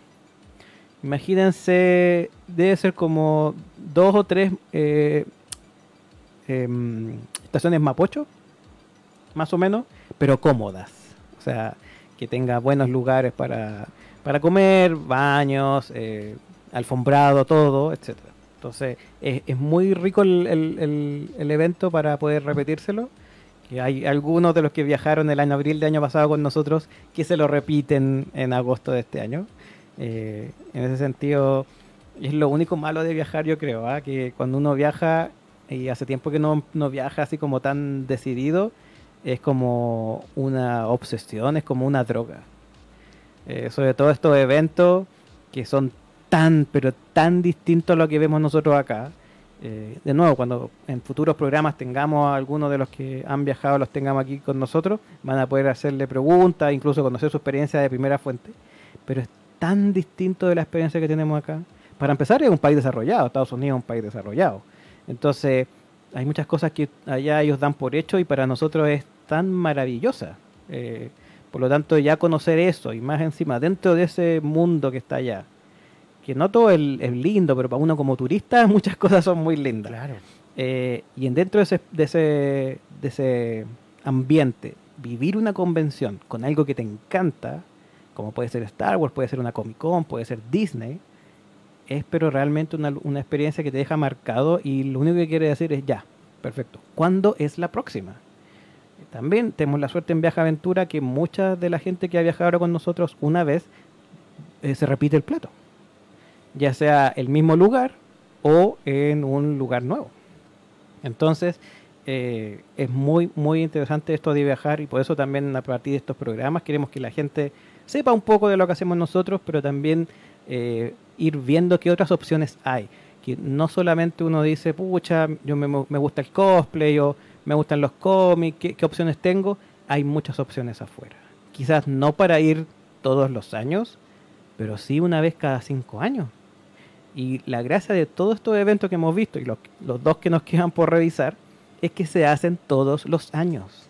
Imagínense, debe ser como dos o tres eh, em, estaciones Mapocho, más o menos, pero cómodas. O sea, que tenga buenos lugares para, para comer, baños, eh, alfombrado, todo, etcétera. Entonces, es, es muy rico el, el, el evento para poder repetírselo hay algunos de los que viajaron el año abril de año pasado con nosotros que se lo repiten en agosto de este año. Eh, en ese sentido, es lo único malo de viajar, yo creo, ¿ah? que cuando uno viaja y hace tiempo que no, no viaja así como tan decidido, es como una obsesión, es como una droga. Eh, sobre todo estos eventos que son tan, pero tan distintos a lo que vemos nosotros acá. Eh, de nuevo, cuando en futuros programas tengamos a algunos de los que han viajado, los tengamos aquí con nosotros, van a poder hacerle preguntas, incluso conocer su experiencia de primera fuente. Pero es tan distinto de la experiencia que tenemos acá. Para empezar, es un país desarrollado, Estados Unidos es un país desarrollado. Entonces, hay muchas cosas que allá ellos dan por hecho y para nosotros es tan maravillosa. Eh, por lo tanto, ya conocer eso y más encima, dentro de ese mundo que está allá, que no todo es, lindo, pero para uno como turista muchas cosas son muy lindas. Claro. Eh, y dentro de ese, de, ese, de ese ambiente, vivir una convención con algo que te encanta, como puede ser Star Wars, puede ser una Comic Con, puede ser Disney, es pero realmente una, una experiencia que te deja marcado y lo único que quiere decir es ya, perfecto. ¿Cuándo es la próxima? También tenemos la suerte en Viaja Aventura que mucha de la gente que ha viajado ahora con nosotros una vez eh, se repite el plato ya sea el mismo lugar o en un lugar nuevo. Entonces, eh, es muy, muy interesante esto de viajar y por eso también a partir de estos programas queremos que la gente sepa un poco de lo que hacemos nosotros, pero también eh, ir viendo qué otras opciones hay. Que no solamente uno dice, pucha, yo me, gusta el cosplay o me gustan los cómics, ¿qué, ¿qué opciones tengo? Hay muchas opciones afuera. Quizás no para ir todos los años, pero sí una vez cada cinco años. Y la gracia de todos estos eventos que hemos visto y los, dos que nos quedan por revisar es que se hacen todos los años.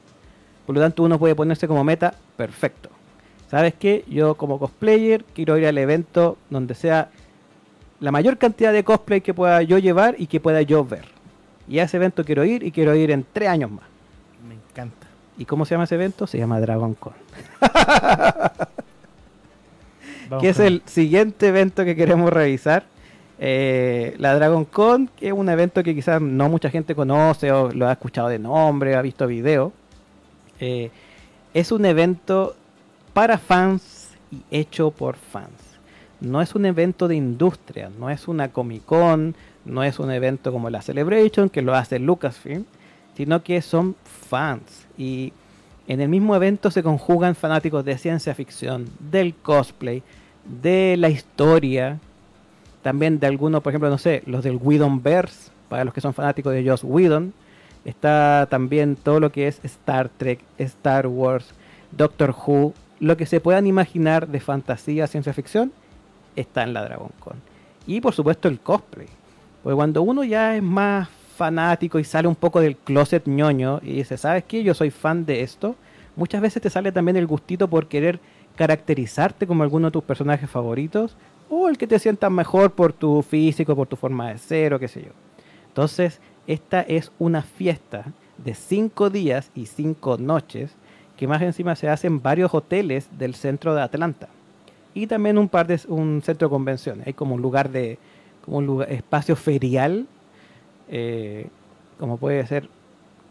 Por lo tanto, uno puede ponerse como meta, perfecto. ¿Sabes qué? Yo como cosplayer quiero ir al evento donde sea la mayor cantidad de cosplay que pueda yo llevar y que pueda yo ver. Y a ese evento quiero ir y quiero ir en tres años más. Me encanta. ¿Y cómo se llama ese evento? Se llama Dragon Con. que es el siguiente evento que queremos revisar eh, la Dragon Con, que es un evento que quizás no mucha gente conoce o lo ha escuchado de nombre, ha visto video. Eh, es un evento para fans y hecho por fans. No es un evento de industria, no es una Comic Con, no es un evento como la Celebration que lo hace Lucasfilm, sino que son fans. Y en el mismo evento se conjugan fanáticos de ciencia ficción, del cosplay, de la historia, también de algunos, por ejemplo, no sé, los del Whedon Verse, para los que son fanáticos de Joss Whedon, está también todo lo que es Star Trek, Star Wars, Doctor Who, lo que se puedan imaginar de fantasía, ciencia ficción, está en la Dragon Con. Y por supuesto el cosplay. Porque cuando uno ya es más fanático y sale un poco del closet ñoño y dice, ¿sabes qué? Yo soy fan de esto. Muchas veces te sale también el gustito por querer caracterizarte como alguno de tus personajes favoritos o el que te sientas mejor por tu físico, por tu forma de ser o qué sé yo. Entonces, esta es una fiesta de cinco días y cinco noches que más encima se hace en varios hoteles del centro de Atlanta y también un par de un centro de convenciones. Hay como un lugar de como un lugar, espacio ferial, eh, como puede ser,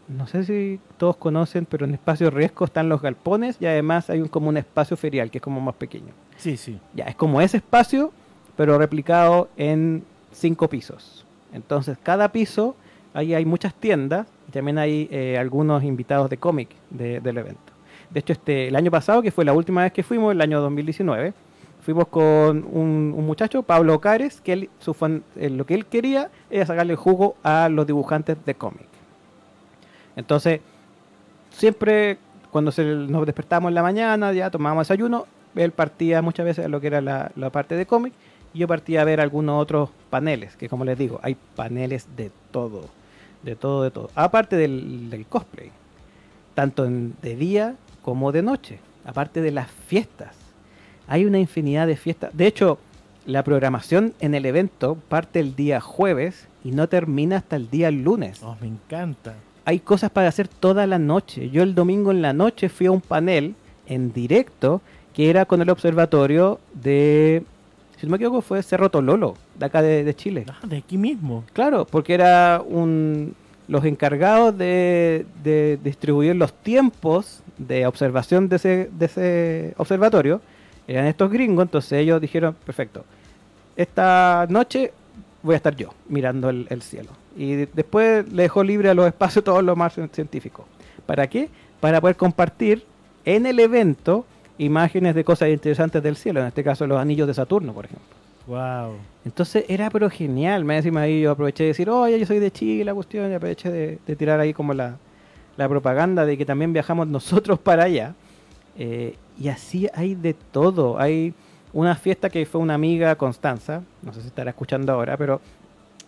no sé si todos conocen, pero en espacio riesgo están los galpones y además hay un, como un espacio ferial que es como más pequeño. Sí, sí. Ya, es como ese espacio, pero replicado en cinco pisos. Entonces, cada piso, ahí hay muchas tiendas y también hay eh, algunos invitados de cómic del evento. De hecho, este, el año pasado, que fue la última vez que fuimos, el año 2019, fuimos con un, muchacho, Pablo Cares, que él, su eh, lo que él quería era sacarle jugo a los dibujantes de cómic. Entonces, siempre cuando nos despertamos en la mañana, ya tomábamos desayuno, él partía muchas veces a lo que era la, parte de cómic y yo partía a ver algunos otros paneles, que como les digo, hay paneles de todo, de todo, de todo. Aparte del, cosplay, tanto de día como de noche, aparte de las fiestas. Hay una infinidad de fiestas. De hecho, la programación en el evento parte el día jueves y no termina hasta el día lunes. Oh, me encanta. Hay cosas para hacer toda la noche. Yo el domingo en la noche fui a un panel en directo que era con el observatorio de, si no me equivoco, fue Cerro Tololo, de acá de, Chile. Ah, de aquí mismo. Claro, porque era un los encargados de, distribuir los tiempos de observación de ese, de ese observatorio eran estos gringos, entonces ellos dijeron, perfecto, esta noche voy a estar yo mirando el, el cielo. Y después le dejó libre a los espacios todos los más científicos. ¿Para qué? Para poder compartir en el evento imágenes de cosas interesantes del cielo, en este caso los anillos de Saturno, por ejemplo. Wow. Entonces era pero genial, me encima ahí yo aproveché de decir, oye, yo soy de Chile, la cuestión, y aproveché de, tirar ahí como la, propaganda de que también viajamos nosotros para allá. Eh, y así hay de todo. Hay una fiesta que fue una amiga, Constanza, no sé si estará escuchando ahora, pero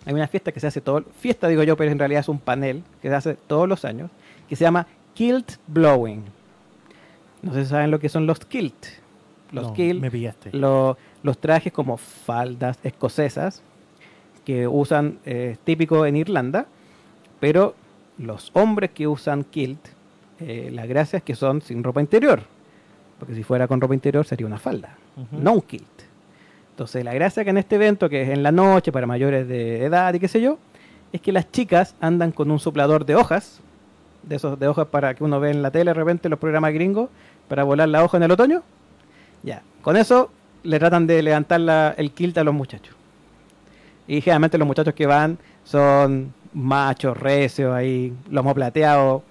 hay una fiesta que se hace todo, fiesta digo yo, pero en realidad es un panel que se hace todos los años, que se llama Kilt Blowing. No sé si saben lo que son los kilt. Los kilt, me pillaste. los trajes como faldas escocesas que usan, eh, típico en Irlanda, pero los hombres que usan kilt, eh, la gracia es que son sin ropa interior, porque si fuera con ropa interior sería una falda, no un kilt. Entonces la gracia que en este evento, que es en la noche para mayores de edad y qué sé yo, es que las chicas andan con un soplador de hojas, de esos de hojas para que uno ve en la tele de repente los programas gringos para volar la hoja en el otoño. Ya, con eso le tratan de levantar el kilt a los muchachos. Y generalmente los muchachos que van son machos, recios, ahí, lomo plateado,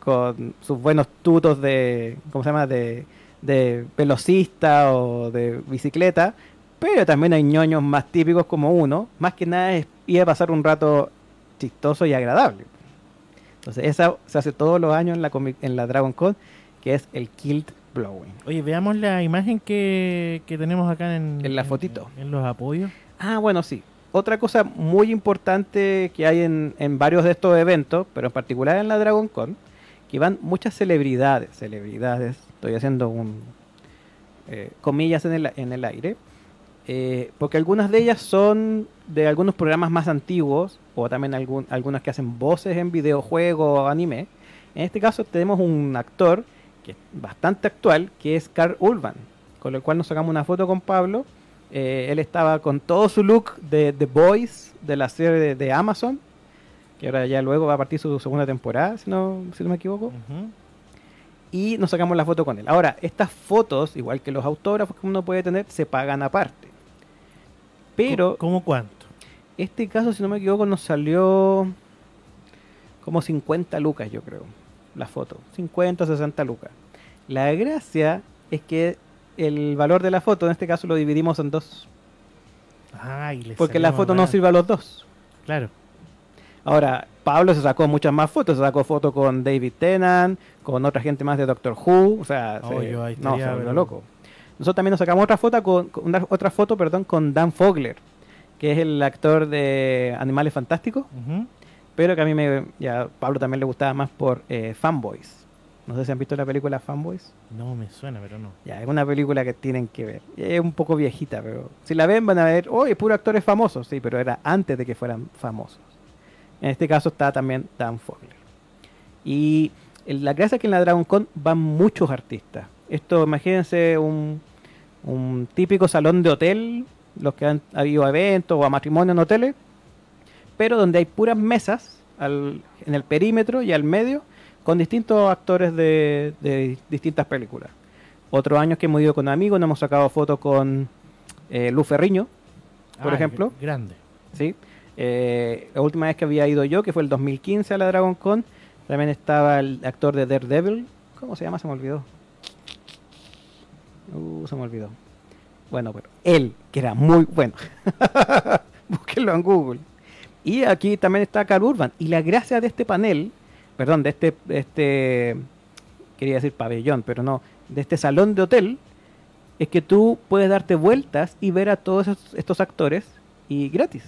con sus buenos tutos de, ¿cómo se llama?, de, de velocista o de bicicleta, pero también hay ñoños más típicos como uno, más que nada es ir a pasar un rato chistoso y agradable. Entonces, esa se hace todos los años en la, en la Dragon Con, que es el Kilt Blowing. Oye, veamos la imagen que, tenemos acá en, en la fotito. En, los apoyos. Ah, bueno, sí. Otra cosa muy importante que hay en, en varios de estos eventos, pero en particular en la Dragon Con, que van muchas celebridades, celebridades, estoy haciendo un eh, comillas en el, en el aire, eh, porque algunas de ellas son de algunos programas más antiguos, o también algún, algunas que hacen voces en videojuegos o anime. En este caso tenemos un actor que es bastante actual, que es Carl Urban, con el cual nos sacamos una foto con Pablo. Eh, él estaba con todo su look de The Boys, de la serie de, Amazon, que ahora ya luego va a partir su segunda temporada, si no, si no me equivoco. Y nos sacamos la foto con él. Ahora, estas fotos, igual que los autógrafos que uno puede tener, se pagan aparte. Pero... ¿Cómo cuánto? Este caso, si no me equivoco, nos salió como 50 lucas, yo creo la foto. 50 o 60 lucas. La gracia es que el valor de la foto, en este caso, lo dividimos en dos. porque la foto no sirve a los dos. Claro. Ahora, Pablo se sacó muchas más fotos, se sacó fotos con David Tennant, con otra gente más de Doctor Who, o sea, Oh, se- yo ahí no, se volvió loco. Nosotros también nos sacamos otra foto con, con una- otra foto, perdón, con Dan Fogler, que es el actor de Animales Fantásticos, pero que a mí me, ya a Pablo también le gustaba más por eh, Fanboys. No sé si han visto la película Fanboys. No me suena, pero no. Ya, es una película que tienen que ver. Es un poco viejita, pero si la ven van a ver, oh, es puro actores famosos, sí, pero era antes de que fueran famosos. En este caso está también Dan Fogler. Y la gracia es que en la Dragon Con van muchos artistas. Esto, imagínense un, un típico salón de hotel, los que han habido eventos o a matrimonio en hoteles, pero donde hay puras mesas al- en el perímetro y al medio con distintos actores de, de distintas películas. Otros años que hemos ido con amigos, nos hemos sacado fotos con eh, Lu Ferriño, por Ah, ejemplo. gr- Grande. ¿sí? Eh, la última vez que había ido yo, que fue el 2015 a la Dragon Con, también estaba el actor de Daredevil. ¿Cómo se llama? Se me olvidó. Uh, se me olvidó. Bueno, pero él, que era muy bueno. Búsquenlo en Google. Y aquí también está Carl Urban. Y la gracia de este panel, perdón, de este, este, quería decir pabellón, pero no, de este salón de hotel, es que tú puedes darte vueltas y ver a todos esos- estos actores y gratis.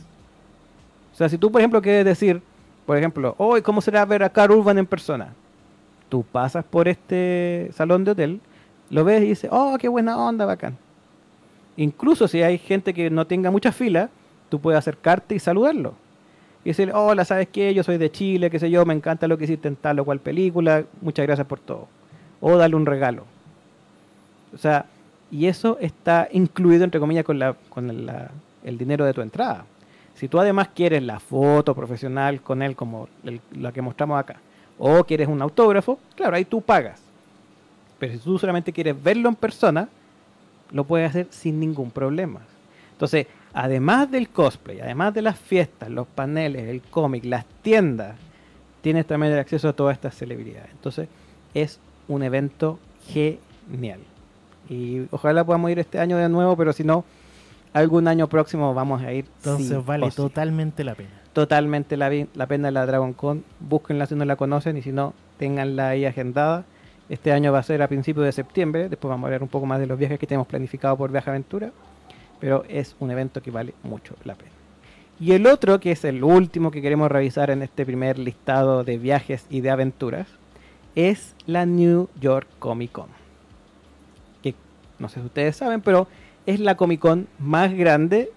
O sea, si tú, por ejemplo, quieres decir, por ejemplo, hoy, ¿cómo será ver a Carl Urban en persona? Tú pasas por este salón de hotel, lo ves y dices, oh, qué buena onda, bacán. Incluso si hay gente que no tenga mucha fila, tú puedes acercarte y saludarlo. Y decirle, hola, ¿sabes qué? Yo soy de Chile, qué sé yo, me encanta lo que hiciste en tal o cual película, muchas gracias por todo. O darle un regalo. O sea, y eso está incluido, entre comillas, con, la, con el dinero de tu entrada. Si tú además quieres la foto profesional con él, como la que mostramos acá, o quieres un autógrafo, claro, ahí tú pagas. Pero si tú solamente quieres verlo en persona, lo puedes hacer sin ningún problema. Entonces, además del cosplay, además de las fiestas, los paneles, el cómic, las tiendas, tienes también el acceso a todas estas celebridades. Entonces, es un evento genial. Y ojalá podamos ir este año de nuevo, pero si no, algún año próximo vamos a ir. Entonces sí vale totalmente la pena. Totalmente la, la pena la Dragon Con. Búsquenla si no la conocen y si no, ténganla ahí agendada. Este año va a ser a principios de septiembre. Después vamos a hablar un poco más de los viajes que tenemos planificados por Viaje Aventura. Pero es un evento que vale mucho la pena. Y el otro, que es el último que queremos revisar en este primer listado de viajes y de aventuras, es la New York Comic Con. Que no sé si ustedes saben, pero es la Comic Con más grande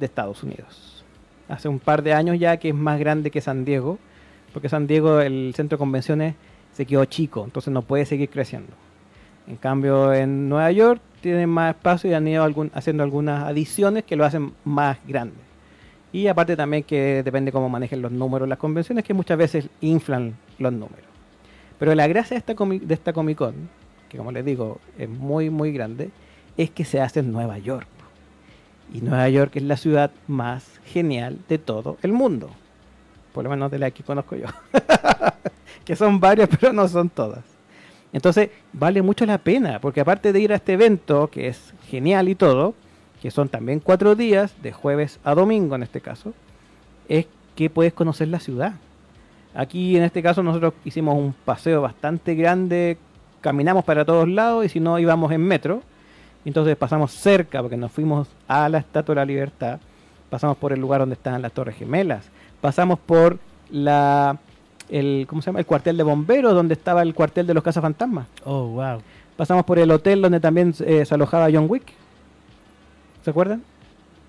de Estados Unidos. Hace un par de años ya que es más grande que San Diego, porque San Diego, el centro de convenciones, se quedó chico, entonces no puede seguir creciendo. En cambio, en Nueva York tienen más espacio y han ido algún- haciendo algunas adiciones que lo hacen más grande. Y aparte también que depende cómo manejen los números las convenciones, que muchas veces inflan los números. Pero la gracia de esta, comi- de esta Comic Con, que como les digo es muy muy grande, es que se hace en Nueva York. Y Nueva York es la ciudad más genial de todo el mundo. Por lo menos de la que conozco yo. que son varias, pero no son todas. Entonces, vale mucho la pena, porque aparte de ir a este evento, que es genial y todo, que son también cuatro días, de jueves a domingo en este caso, es que puedes conocer la ciudad. Aquí en este caso nosotros hicimos un paseo bastante grande, caminamos para todos lados y si no íbamos en metro, entonces pasamos cerca porque nos fuimos a la Estatua de la Libertad, pasamos por el lugar donde están las Torres Gemelas, pasamos por la el ¿cómo se llama? el cuartel de bomberos donde estaba el cuartel de los cazafantasmas. Oh, wow. Pasamos por el hotel donde también eh, se alojaba John Wick. ¿Se acuerdan?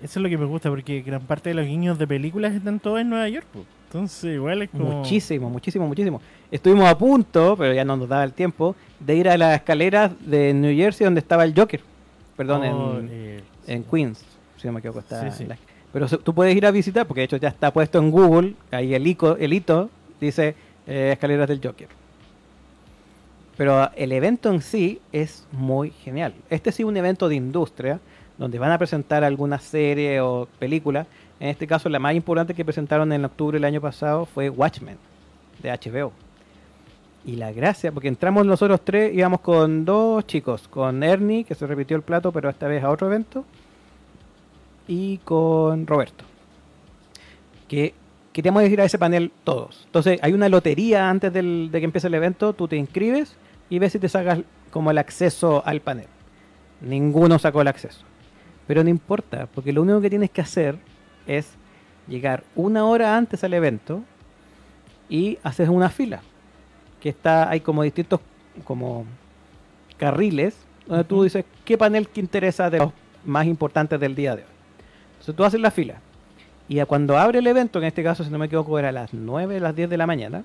Eso es lo que me gusta, porque gran parte de los guiños de películas están todos en Nueva York. Entonces, igual es como. Muchísimo, muchísimo, muchísimo. Estuvimos a punto, pero ya no nos daba el tiempo, de ir a las escaleras de New Jersey donde estaba el Joker. Perdón, Oh, en, eh, en Queens, si no me equivoco. Está Sí, sí. en la- Pero tú puedes ir a visitar, porque de hecho ya está puesto en Google, ahí el, ico, el hito dice eh, escaleras del Joker. Pero el evento en sí es muy genial. Este sí es un evento de industria, donde van a presentar alguna serie o película. En este caso, la más importante que presentaron en octubre del año pasado fue Watchmen, de HBO. Y la gracia, porque entramos nosotros tres, íbamos con dos chicos, con Ernie, que se repitió el plato, pero esta vez a otro evento, y con Roberto. Que, queríamos ir a ese panel todos. Entonces hay una lotería antes del- de que empiece el evento, tú te inscribes y ves si te sacas como el acceso al panel. Ninguno sacó el acceso. Pero no importa, porque lo único que tienes que hacer es llegar una hora antes al evento y haces una fila. Que está, hay como distintos como carriles donde tú dices qué panel te interesa de los más importantes del día de hoy. Entonces tú haces la fila. Y cuando abre el evento, que en este caso, si no me equivoco, era a las 9, las 10 de la mañana,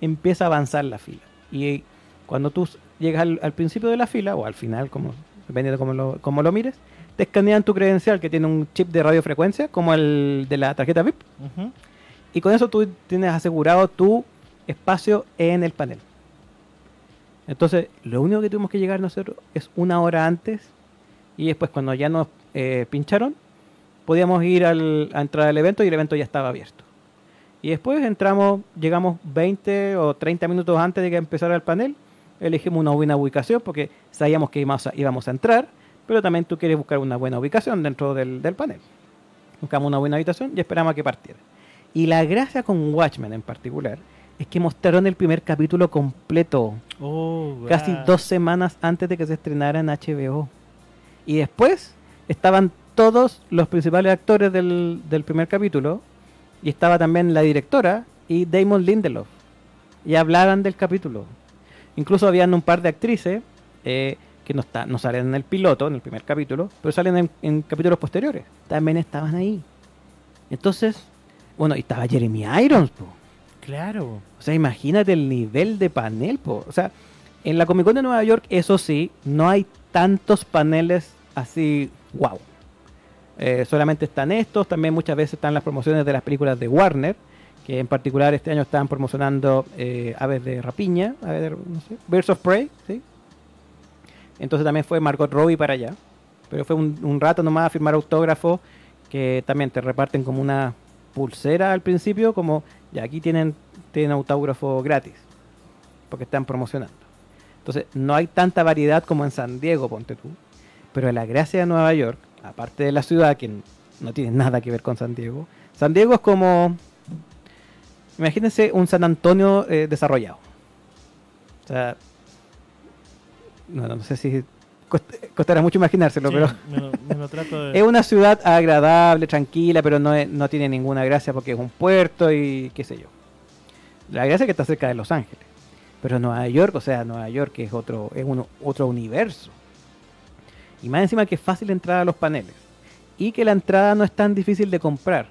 empieza a avanzar la fila. Y cuando tú llegas al, al principio de la fila, o al final, como depende de cómo lo, cómo lo mires, te escanean tu credencial que tiene un chip de radiofrecuencia, como el de la tarjeta VIP, Ujú. y con eso tú tienes asegurado tu espacio en el panel. Entonces, lo único que tuvimos que llegar nosotros es una hora antes, y después cuando ya nos eh, pincharon, podíamos ir al, a entrar al evento y el evento ya estaba abierto. Y después entramos, llegamos 20 o 30 minutos antes de que empezara el panel, elegimos una buena ubicación porque sabíamos que íbamos a, íbamos a entrar, pero también tú quieres buscar una buena ubicación dentro del, del panel. Buscamos una buena habitación y esperamos a que partiera. Y la gracia con Watchmen en particular es que mostraron el primer capítulo completo, Oh, casi ah. dos semanas antes de que se estrenara en HBO. Y después estaban todos los principales actores del, del primer capítulo y estaba también la directora y Damon Lindelof. Y hablaban del capítulo. Incluso habían un par de actrices eh, que no, está, no salen en el piloto, en el primer capítulo, pero salen en, en capítulos posteriores. También estaban ahí. Entonces, bueno, y estaba Jeremy Irons, po. Claro. O sea, imagínate el nivel de panel, po. O sea, en la Comic Con de Nueva York, eso sí, no hay tantos paneles así, wow. Eh, solamente están estos, también muchas veces están las promociones de las películas de Warner, que en particular este año estaban promocionando eh, Aves de Rapiña, Aves de, no sé, Birds of Prey, ¿sí? Entonces también fue Margot Robbie para allá. Pero fue un, un rato nomás a firmar autógrafos que también te reparten como una pulsera al principio, como ya aquí tienen, tienen autógrafo gratis, porque están promocionando. Entonces no hay tanta variedad como en San Diego, ponte tú. Pero la gracia de Nueva York, aparte de la ciudad, que no tiene nada que ver con San Diego, San Diego es como, imagínense un San Antonio eh, desarrollado. O sea, no, no sé si cost- costará mucho imaginárselo, Sí, pero me, lo, me lo trato de... es una ciudad agradable, tranquila, pero no, es- no tiene ninguna gracia porque es un puerto y qué sé yo. La gracia es que está cerca de Los Ángeles. Pero Nueva York, o sea, Nueva York es otro, es otro universo. Y más encima que es fácil entrar a los paneles. Y que la entrada no es tan difícil de comprar.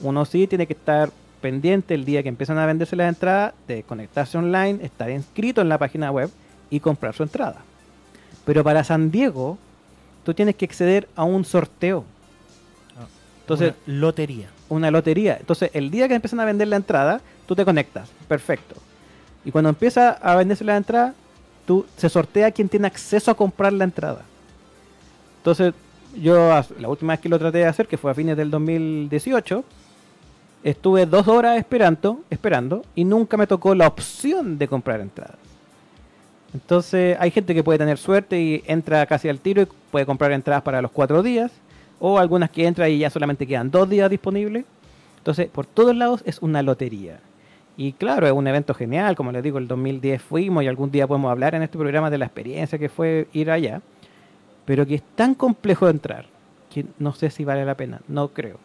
Uno sí tiene que estar pendiente el día que empiezan a venderse las entradas, de conectarse online, estar inscrito en la página web y comprar su entrada. Pero para San Diego, tú tienes que acceder a un sorteo. Ah, Entonces, una lotería. una lotería. Entonces, el día que empiezan a vender la entrada, tú te conectas. Perfecto. Y cuando empieza a venderse la entrada, tú se sortea quien tiene acceso a comprar la entrada. Entonces, yo la última vez que lo traté de hacer, que fue a fines del 2018, estuve dos horas esperando, esperando y nunca me tocó la opción de comprar entradas. Entonces, hay gente que puede tener suerte y entra casi al tiro y puede comprar entradas para los cuatro días, o algunas que entran y ya solamente quedan dos días disponibles. Entonces, por todos lados es una lotería. Y claro, es un evento genial, como les digo, el 2010 fuimos y algún día podemos hablar en este programa de la experiencia que fue ir allá, pero que es tan complejo de entrar que no sé si vale la pena, no creo.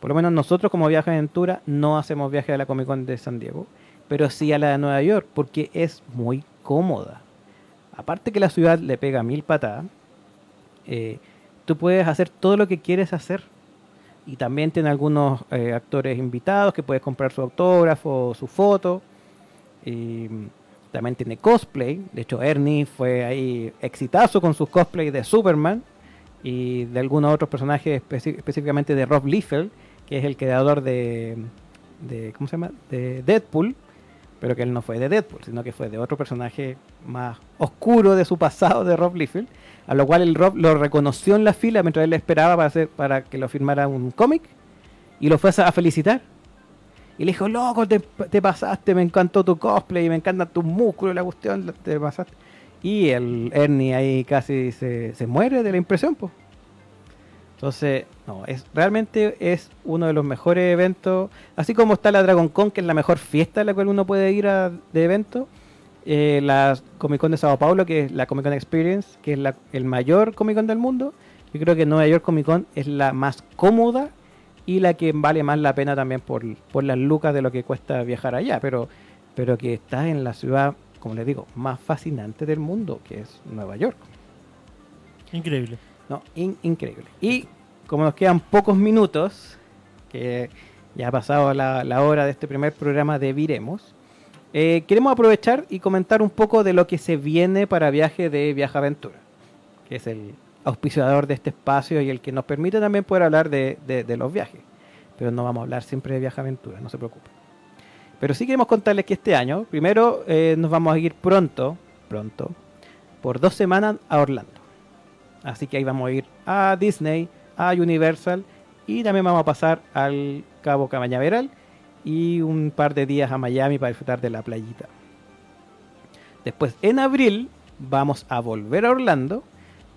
Por lo menos nosotros como Viaje Aventura no hacemos viaje a la Comic Con de San Diego, pero sí a la de Nueva York, porque es muy cómoda. Aparte que la ciudad le pega mil patadas, eh, tú puedes hacer todo lo que quieres hacer. Y también tiene algunos eh, actores invitados que puedes comprar su autógrafo, su foto. Y también tiene cosplay. De hecho, Ernie fue ahí exitazo con sus cosplays de Superman y de algunos otros personajes, específicamente de Rob Liefeld, que es el creador de ¿cómo se llama? De Deadpool, pero que él no fue de Deadpool, sino que fue de otro personaje más oscuro de su pasado de Rob Liefeld, a lo cual el Rob lo reconoció en la fila mientras él esperaba para, hacer, para que lo firmara un cómic y lo fue a felicitar. Y le dijo, loco, te, te pasaste, me encantó tu cosplay, me encantan tus músculos, la cuestión, te pasaste. Y el Ernie ahí casi se, se muere de la impresión, pues. Entonces, no, es realmente es uno de los mejores eventos, así como está la Dragon Con, que es la mejor fiesta a la cual uno puede ir a, de evento, eh, la Comic Con de Sao Paulo, que es la Comic Con Experience, que es la, el mayor Comic Con del mundo, yo creo que Nueva York Comic Con es la más cómoda y la que vale más la pena también por, por las lucas de lo que cuesta viajar allá, pero, pero que está en la ciudad, como les digo, más fascinante del mundo, que es Nueva York. Increíble. No, in- increíble. Y como nos quedan pocos minutos, que ya ha pasado la, hora de este primer programa de Viremos, eh, queremos aprovechar y comentar un poco de lo que se viene para viaje de Viaja Aventura, que es el auspiciador de este espacio y el que nos permite también poder hablar de, de- de los viajes. Pero no vamos a hablar siempre de Viaja Aventura, no se preocupen. Pero sí queremos contarles que este año, primero eh, nos vamos a ir pronto, pronto, por dos semanas a Orlando. Así que ahí vamos a ir a Disney, a Universal y también vamos a pasar al Cabo Cañaveral y un par de días a Miami para disfrutar de la playita. Después, en abril, vamos a volver a Orlando,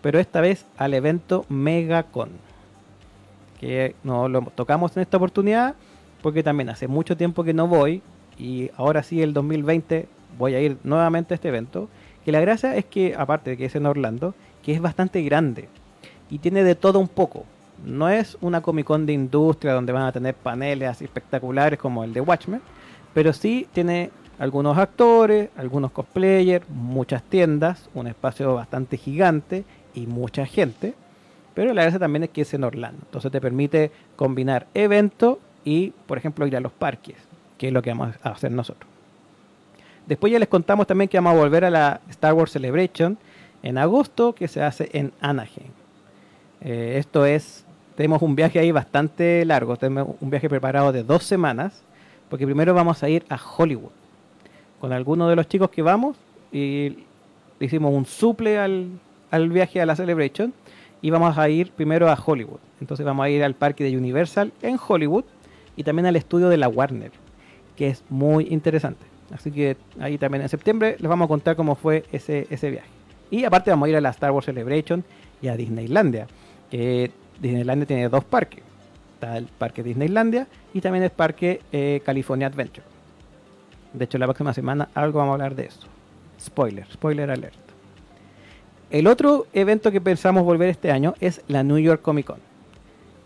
pero esta vez al evento MegaCon. Que no lo tocamos en esta oportunidad porque también hace mucho tiempo que no voy y ahora sí el 2020 voy a ir nuevamente a este evento. Que la gracia es que, aparte de que es en Orlando, que es bastante grande y tiene de todo un poco. No es una Comic Con de industria donde van a tener paneles así espectaculares como el de Watchmen, pero sí tiene algunos actores, algunos cosplayers, muchas tiendas, un espacio bastante gigante y mucha gente. Pero la gracia también es que es en Orlando. Entonces te permite combinar evento y, por ejemplo, ir a los parques, que es lo que vamos a hacer nosotros. Después ya les contamos también que vamos a volver a la Star Wars Celebration en agosto, que se hace en Anaheim. Eh, esto es, tenemos un viaje ahí bastante largo, tenemos un viaje preparado de dos semanas, porque primero vamos a ir a Hollywood con algunos de los chicos que vamos y hicimos un suple al, al viaje a la Celebration y vamos a ir primero a Hollywood. Entonces vamos a ir al parque de Universal en Hollywood y también al estudio de la Warner, que es muy interesante. Así que ahí también en septiembre les vamos a contar cómo fue ese, ese viaje. Y aparte vamos a ir a la Star Wars Celebration y a Disneylandia. Que Disneylandia tiene dos parques. Está el parque Disneylandia y también el parque eh, California Adventure. De hecho, la próxima semana algo vamos a hablar de eso. Spoiler, spoiler alert. El otro evento que pensamos volver este año es la New York Comic Con,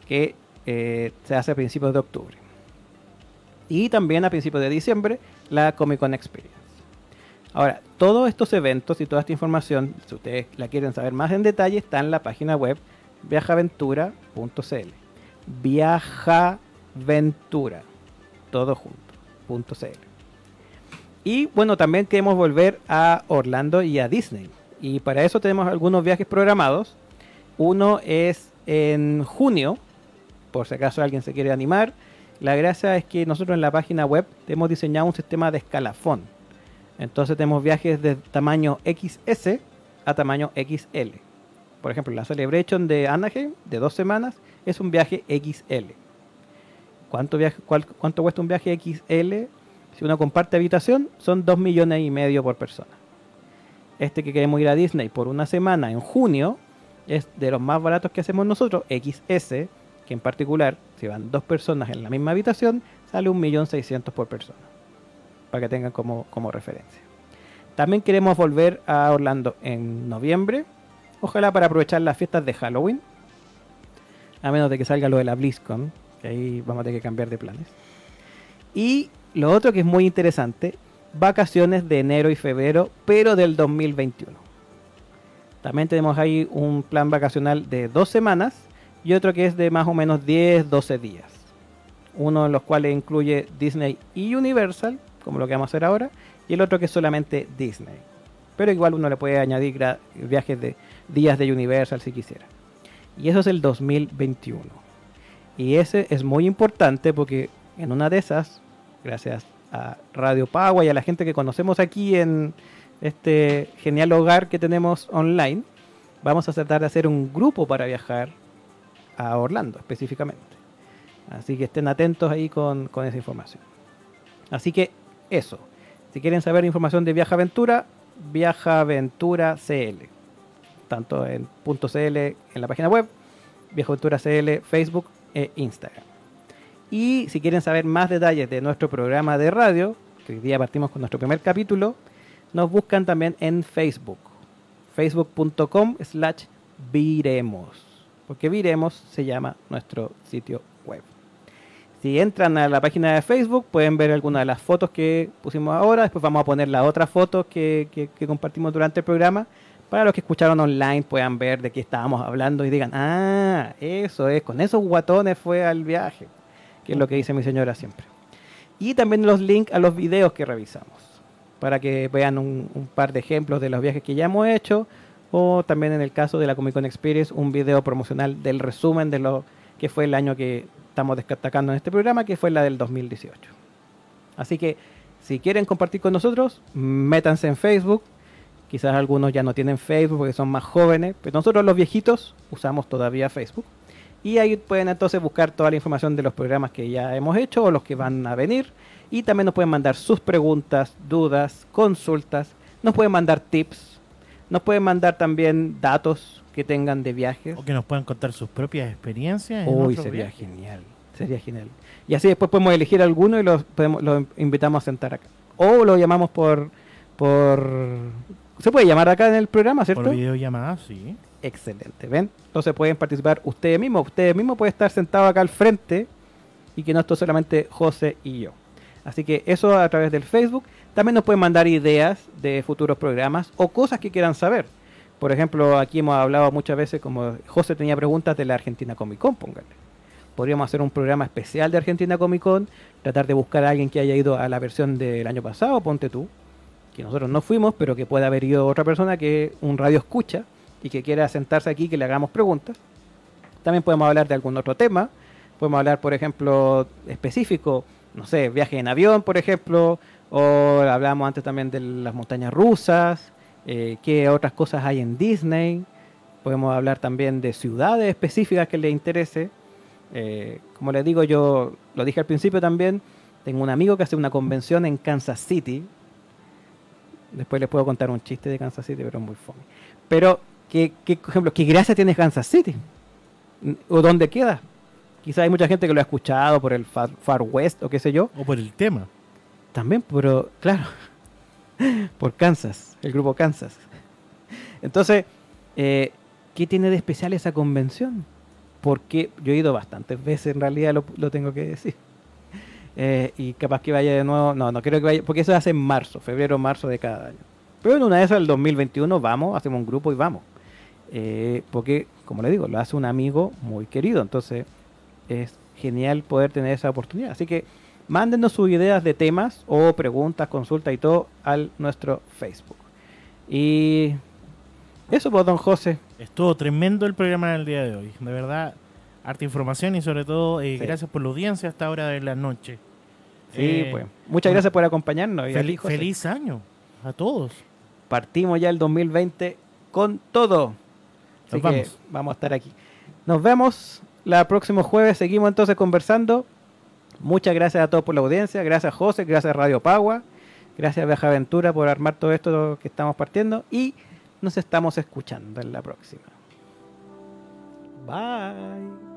que eh, se hace a principios de octubre. Y también a principios de diciembre la Comic Con Experience. Ahora, todos estos eventos y toda esta información, si ustedes la quieren saber más en detalle, está en la página web viajaventura.cl. Viajaventura, todo junto. Y bueno, también queremos volver a Orlando y a Disney. Y para eso tenemos algunos viajes programados. Uno es en junio, por si acaso alguien se quiere animar. La gracia es que nosotros en la página web hemos diseñado un sistema de escalafón. Entonces tenemos viajes de tamaño XS a tamaño XL. Por ejemplo, la Celebration de Anaheim de dos semanas es un viaje XL. ¿Cuánto, viaje, cuesta un viaje XL? Si uno comparte habitación, son 2 millones y medio por persona. Este que queremos ir a Disney por una semana en junio es de los más baratos que hacemos nosotros, XS, que en particular, si van dos personas en la misma habitación, sale 1.600.000 por persona. Para que tengan como, como referencia. También queremos volver a Orlando en noviembre. Ojalá para aprovechar las fiestas de Halloween. A menos de que salga lo de la BlizzCon. Que ahí vamos a tener que cambiar de planes. Y lo otro que es muy interesante. Vacaciones de enero y febrero, pero del 2021. También tenemos ahí un plan vacacional de dos semanas y otro que es de más o menos 10, 12 días. Uno de los cuales incluye Disney y Universal, como lo que vamos a hacer ahora, y el otro que es solamente Disney. Pero igual uno le puede añadir viajes de días de Universal si quisiera. Y eso es el 2021. Y ese es muy importante porque en una de esas, gracias a Radio Pagua y a la gente que conocemos aquí en este genial hogar que tenemos online, vamos a tratar de hacer un grupo para viajar a Orlando específicamente. Así que estén atentos ahí con, con esa información. Así que eso. Si quieren saber información de Viaja Aventura, Viaja Aventura CL. Tanto en .cl en la página web Viajaventura CL, Facebook e Instagram. Y si quieren saber más detalles de nuestro programa de radio, que hoy día partimos con nuestro primer capítulo, nos buscan también en Facebook. Facebook.com slash Viremos. Porque Viremos se llama nuestro sitio web. Si entran a la página de Facebook pueden ver algunas de las fotos que pusimos ahora. Después vamos a poner las otras fotos que, compartimos durante el programa. Para los que escucharon online puedan ver de qué estábamos hablando y digan, ah, eso es, con esos guatones fue al viaje. Que es lo que dice mi señora siempre. Y también los links a los videos que revisamos. Para que vean un par de ejemplos de los viajes que ya hemos hecho. O también en el caso de la Comic Con Experience, un video promocional del resumen de lo que fue el año que estamos destacando en este programa, que fue la del 2018. Así que si quieren compartir con nosotros, métanse en Facebook. Quizás algunos ya no tienen Facebook porque son más jóvenes, pero nosotros los viejitos usamos todavía Facebook. Y ahí pueden entonces buscar toda la información de los programas que ya hemos hecho o los que van a venir. Y también nos pueden mandar sus preguntas, dudas, consultas. Nos pueden mandar tips. Nos pueden mandar también datos que tengan de viajes. O que nos puedan contar sus propias experiencias. en Uy, sería genial. Sería genial. Y así después podemos elegir alguno y los, podemos, los invitamos a sentar acá. O lo llamamos por, por... Se puede llamar acá en el programa, ¿cierto? Por videollamada, sí. Excelente, ¿ven? Entonces pueden participar ustedes mismos. Ustedes mismos pueden estar sentados acá al frente y que no esto solamente José y yo. Así que eso a través del Facebook. También nos pueden mandar ideas de futuros programas o cosas que quieran saber. Por ejemplo, aquí hemos hablado muchas veces, como José tenía preguntas de la Argentina Comic Con, póngale. Podríamos hacer un programa especial de Argentina Comic Con, tratar de buscar a alguien que haya ido a la versión del año pasado, ponte tú, que nosotros no fuimos, pero que pueda haber ido otra persona que un radio escucha y que quiera sentarse aquí que le hagamos preguntas. También podemos hablar de algún otro tema. Podemos hablar, por ejemplo, específico, no sé, viaje en avión, por ejemplo, o hablamos antes también de las montañas rusas, eh, qué otras cosas hay en Disney. Podemos hablar también de ciudades específicas que les interese. Eh, como les digo, yo lo dije al principio también, tengo un amigo que hace una convención en Kansas City. Después les puedo contar un chiste de Kansas City, pero es muy fome. Pero, ¿qué, qué, por ejemplo, ¿qué gracia tiene Kansas City? ¿O dónde queda? Quizá hay mucha gente que lo ha escuchado por el Far, Far West o qué sé yo. O por el tema. También, pero claro, por Kansas, el grupo Kansas. Entonces, eh, ¿qué tiene de especial esa convención? Porque yo he ido bastantes veces, en realidad lo, lo tengo que decir. Eh, y capaz que vaya de nuevo, no, no creo que vaya, porque eso hace en marzo, febrero, marzo de cada año. Pero en una de esas, el 2021, vamos, hacemos un grupo y vamos. Eh, porque, como le digo, lo hace un amigo muy querido, entonces es genial poder tener esa oportunidad. Así que mándenos sus ideas de temas o preguntas, consultas y todo al nuestro Facebook. Y eso, pues, don José. Estuvo tremendo el programa del día de hoy. De verdad, harta información y sobre todo, eh, Sí. gracias por la audiencia a esta hora de la noche. Sí, Eh, pues. Muchas gracias por acompañarnos. Y Fel- aquí, José, feliz año a todos. Partimos ya el 2020 con todo. Así Nos que vamos. vamos a estar aquí. Nos vemos la próximo jueves. Seguimos entonces conversando. Muchas gracias a todos por la audiencia. Gracias José, gracias Radio Pagua. Gracias Viaja Aventura por armar todo esto que estamos partiendo. Y nos estamos escuchando en la próxima. Bye.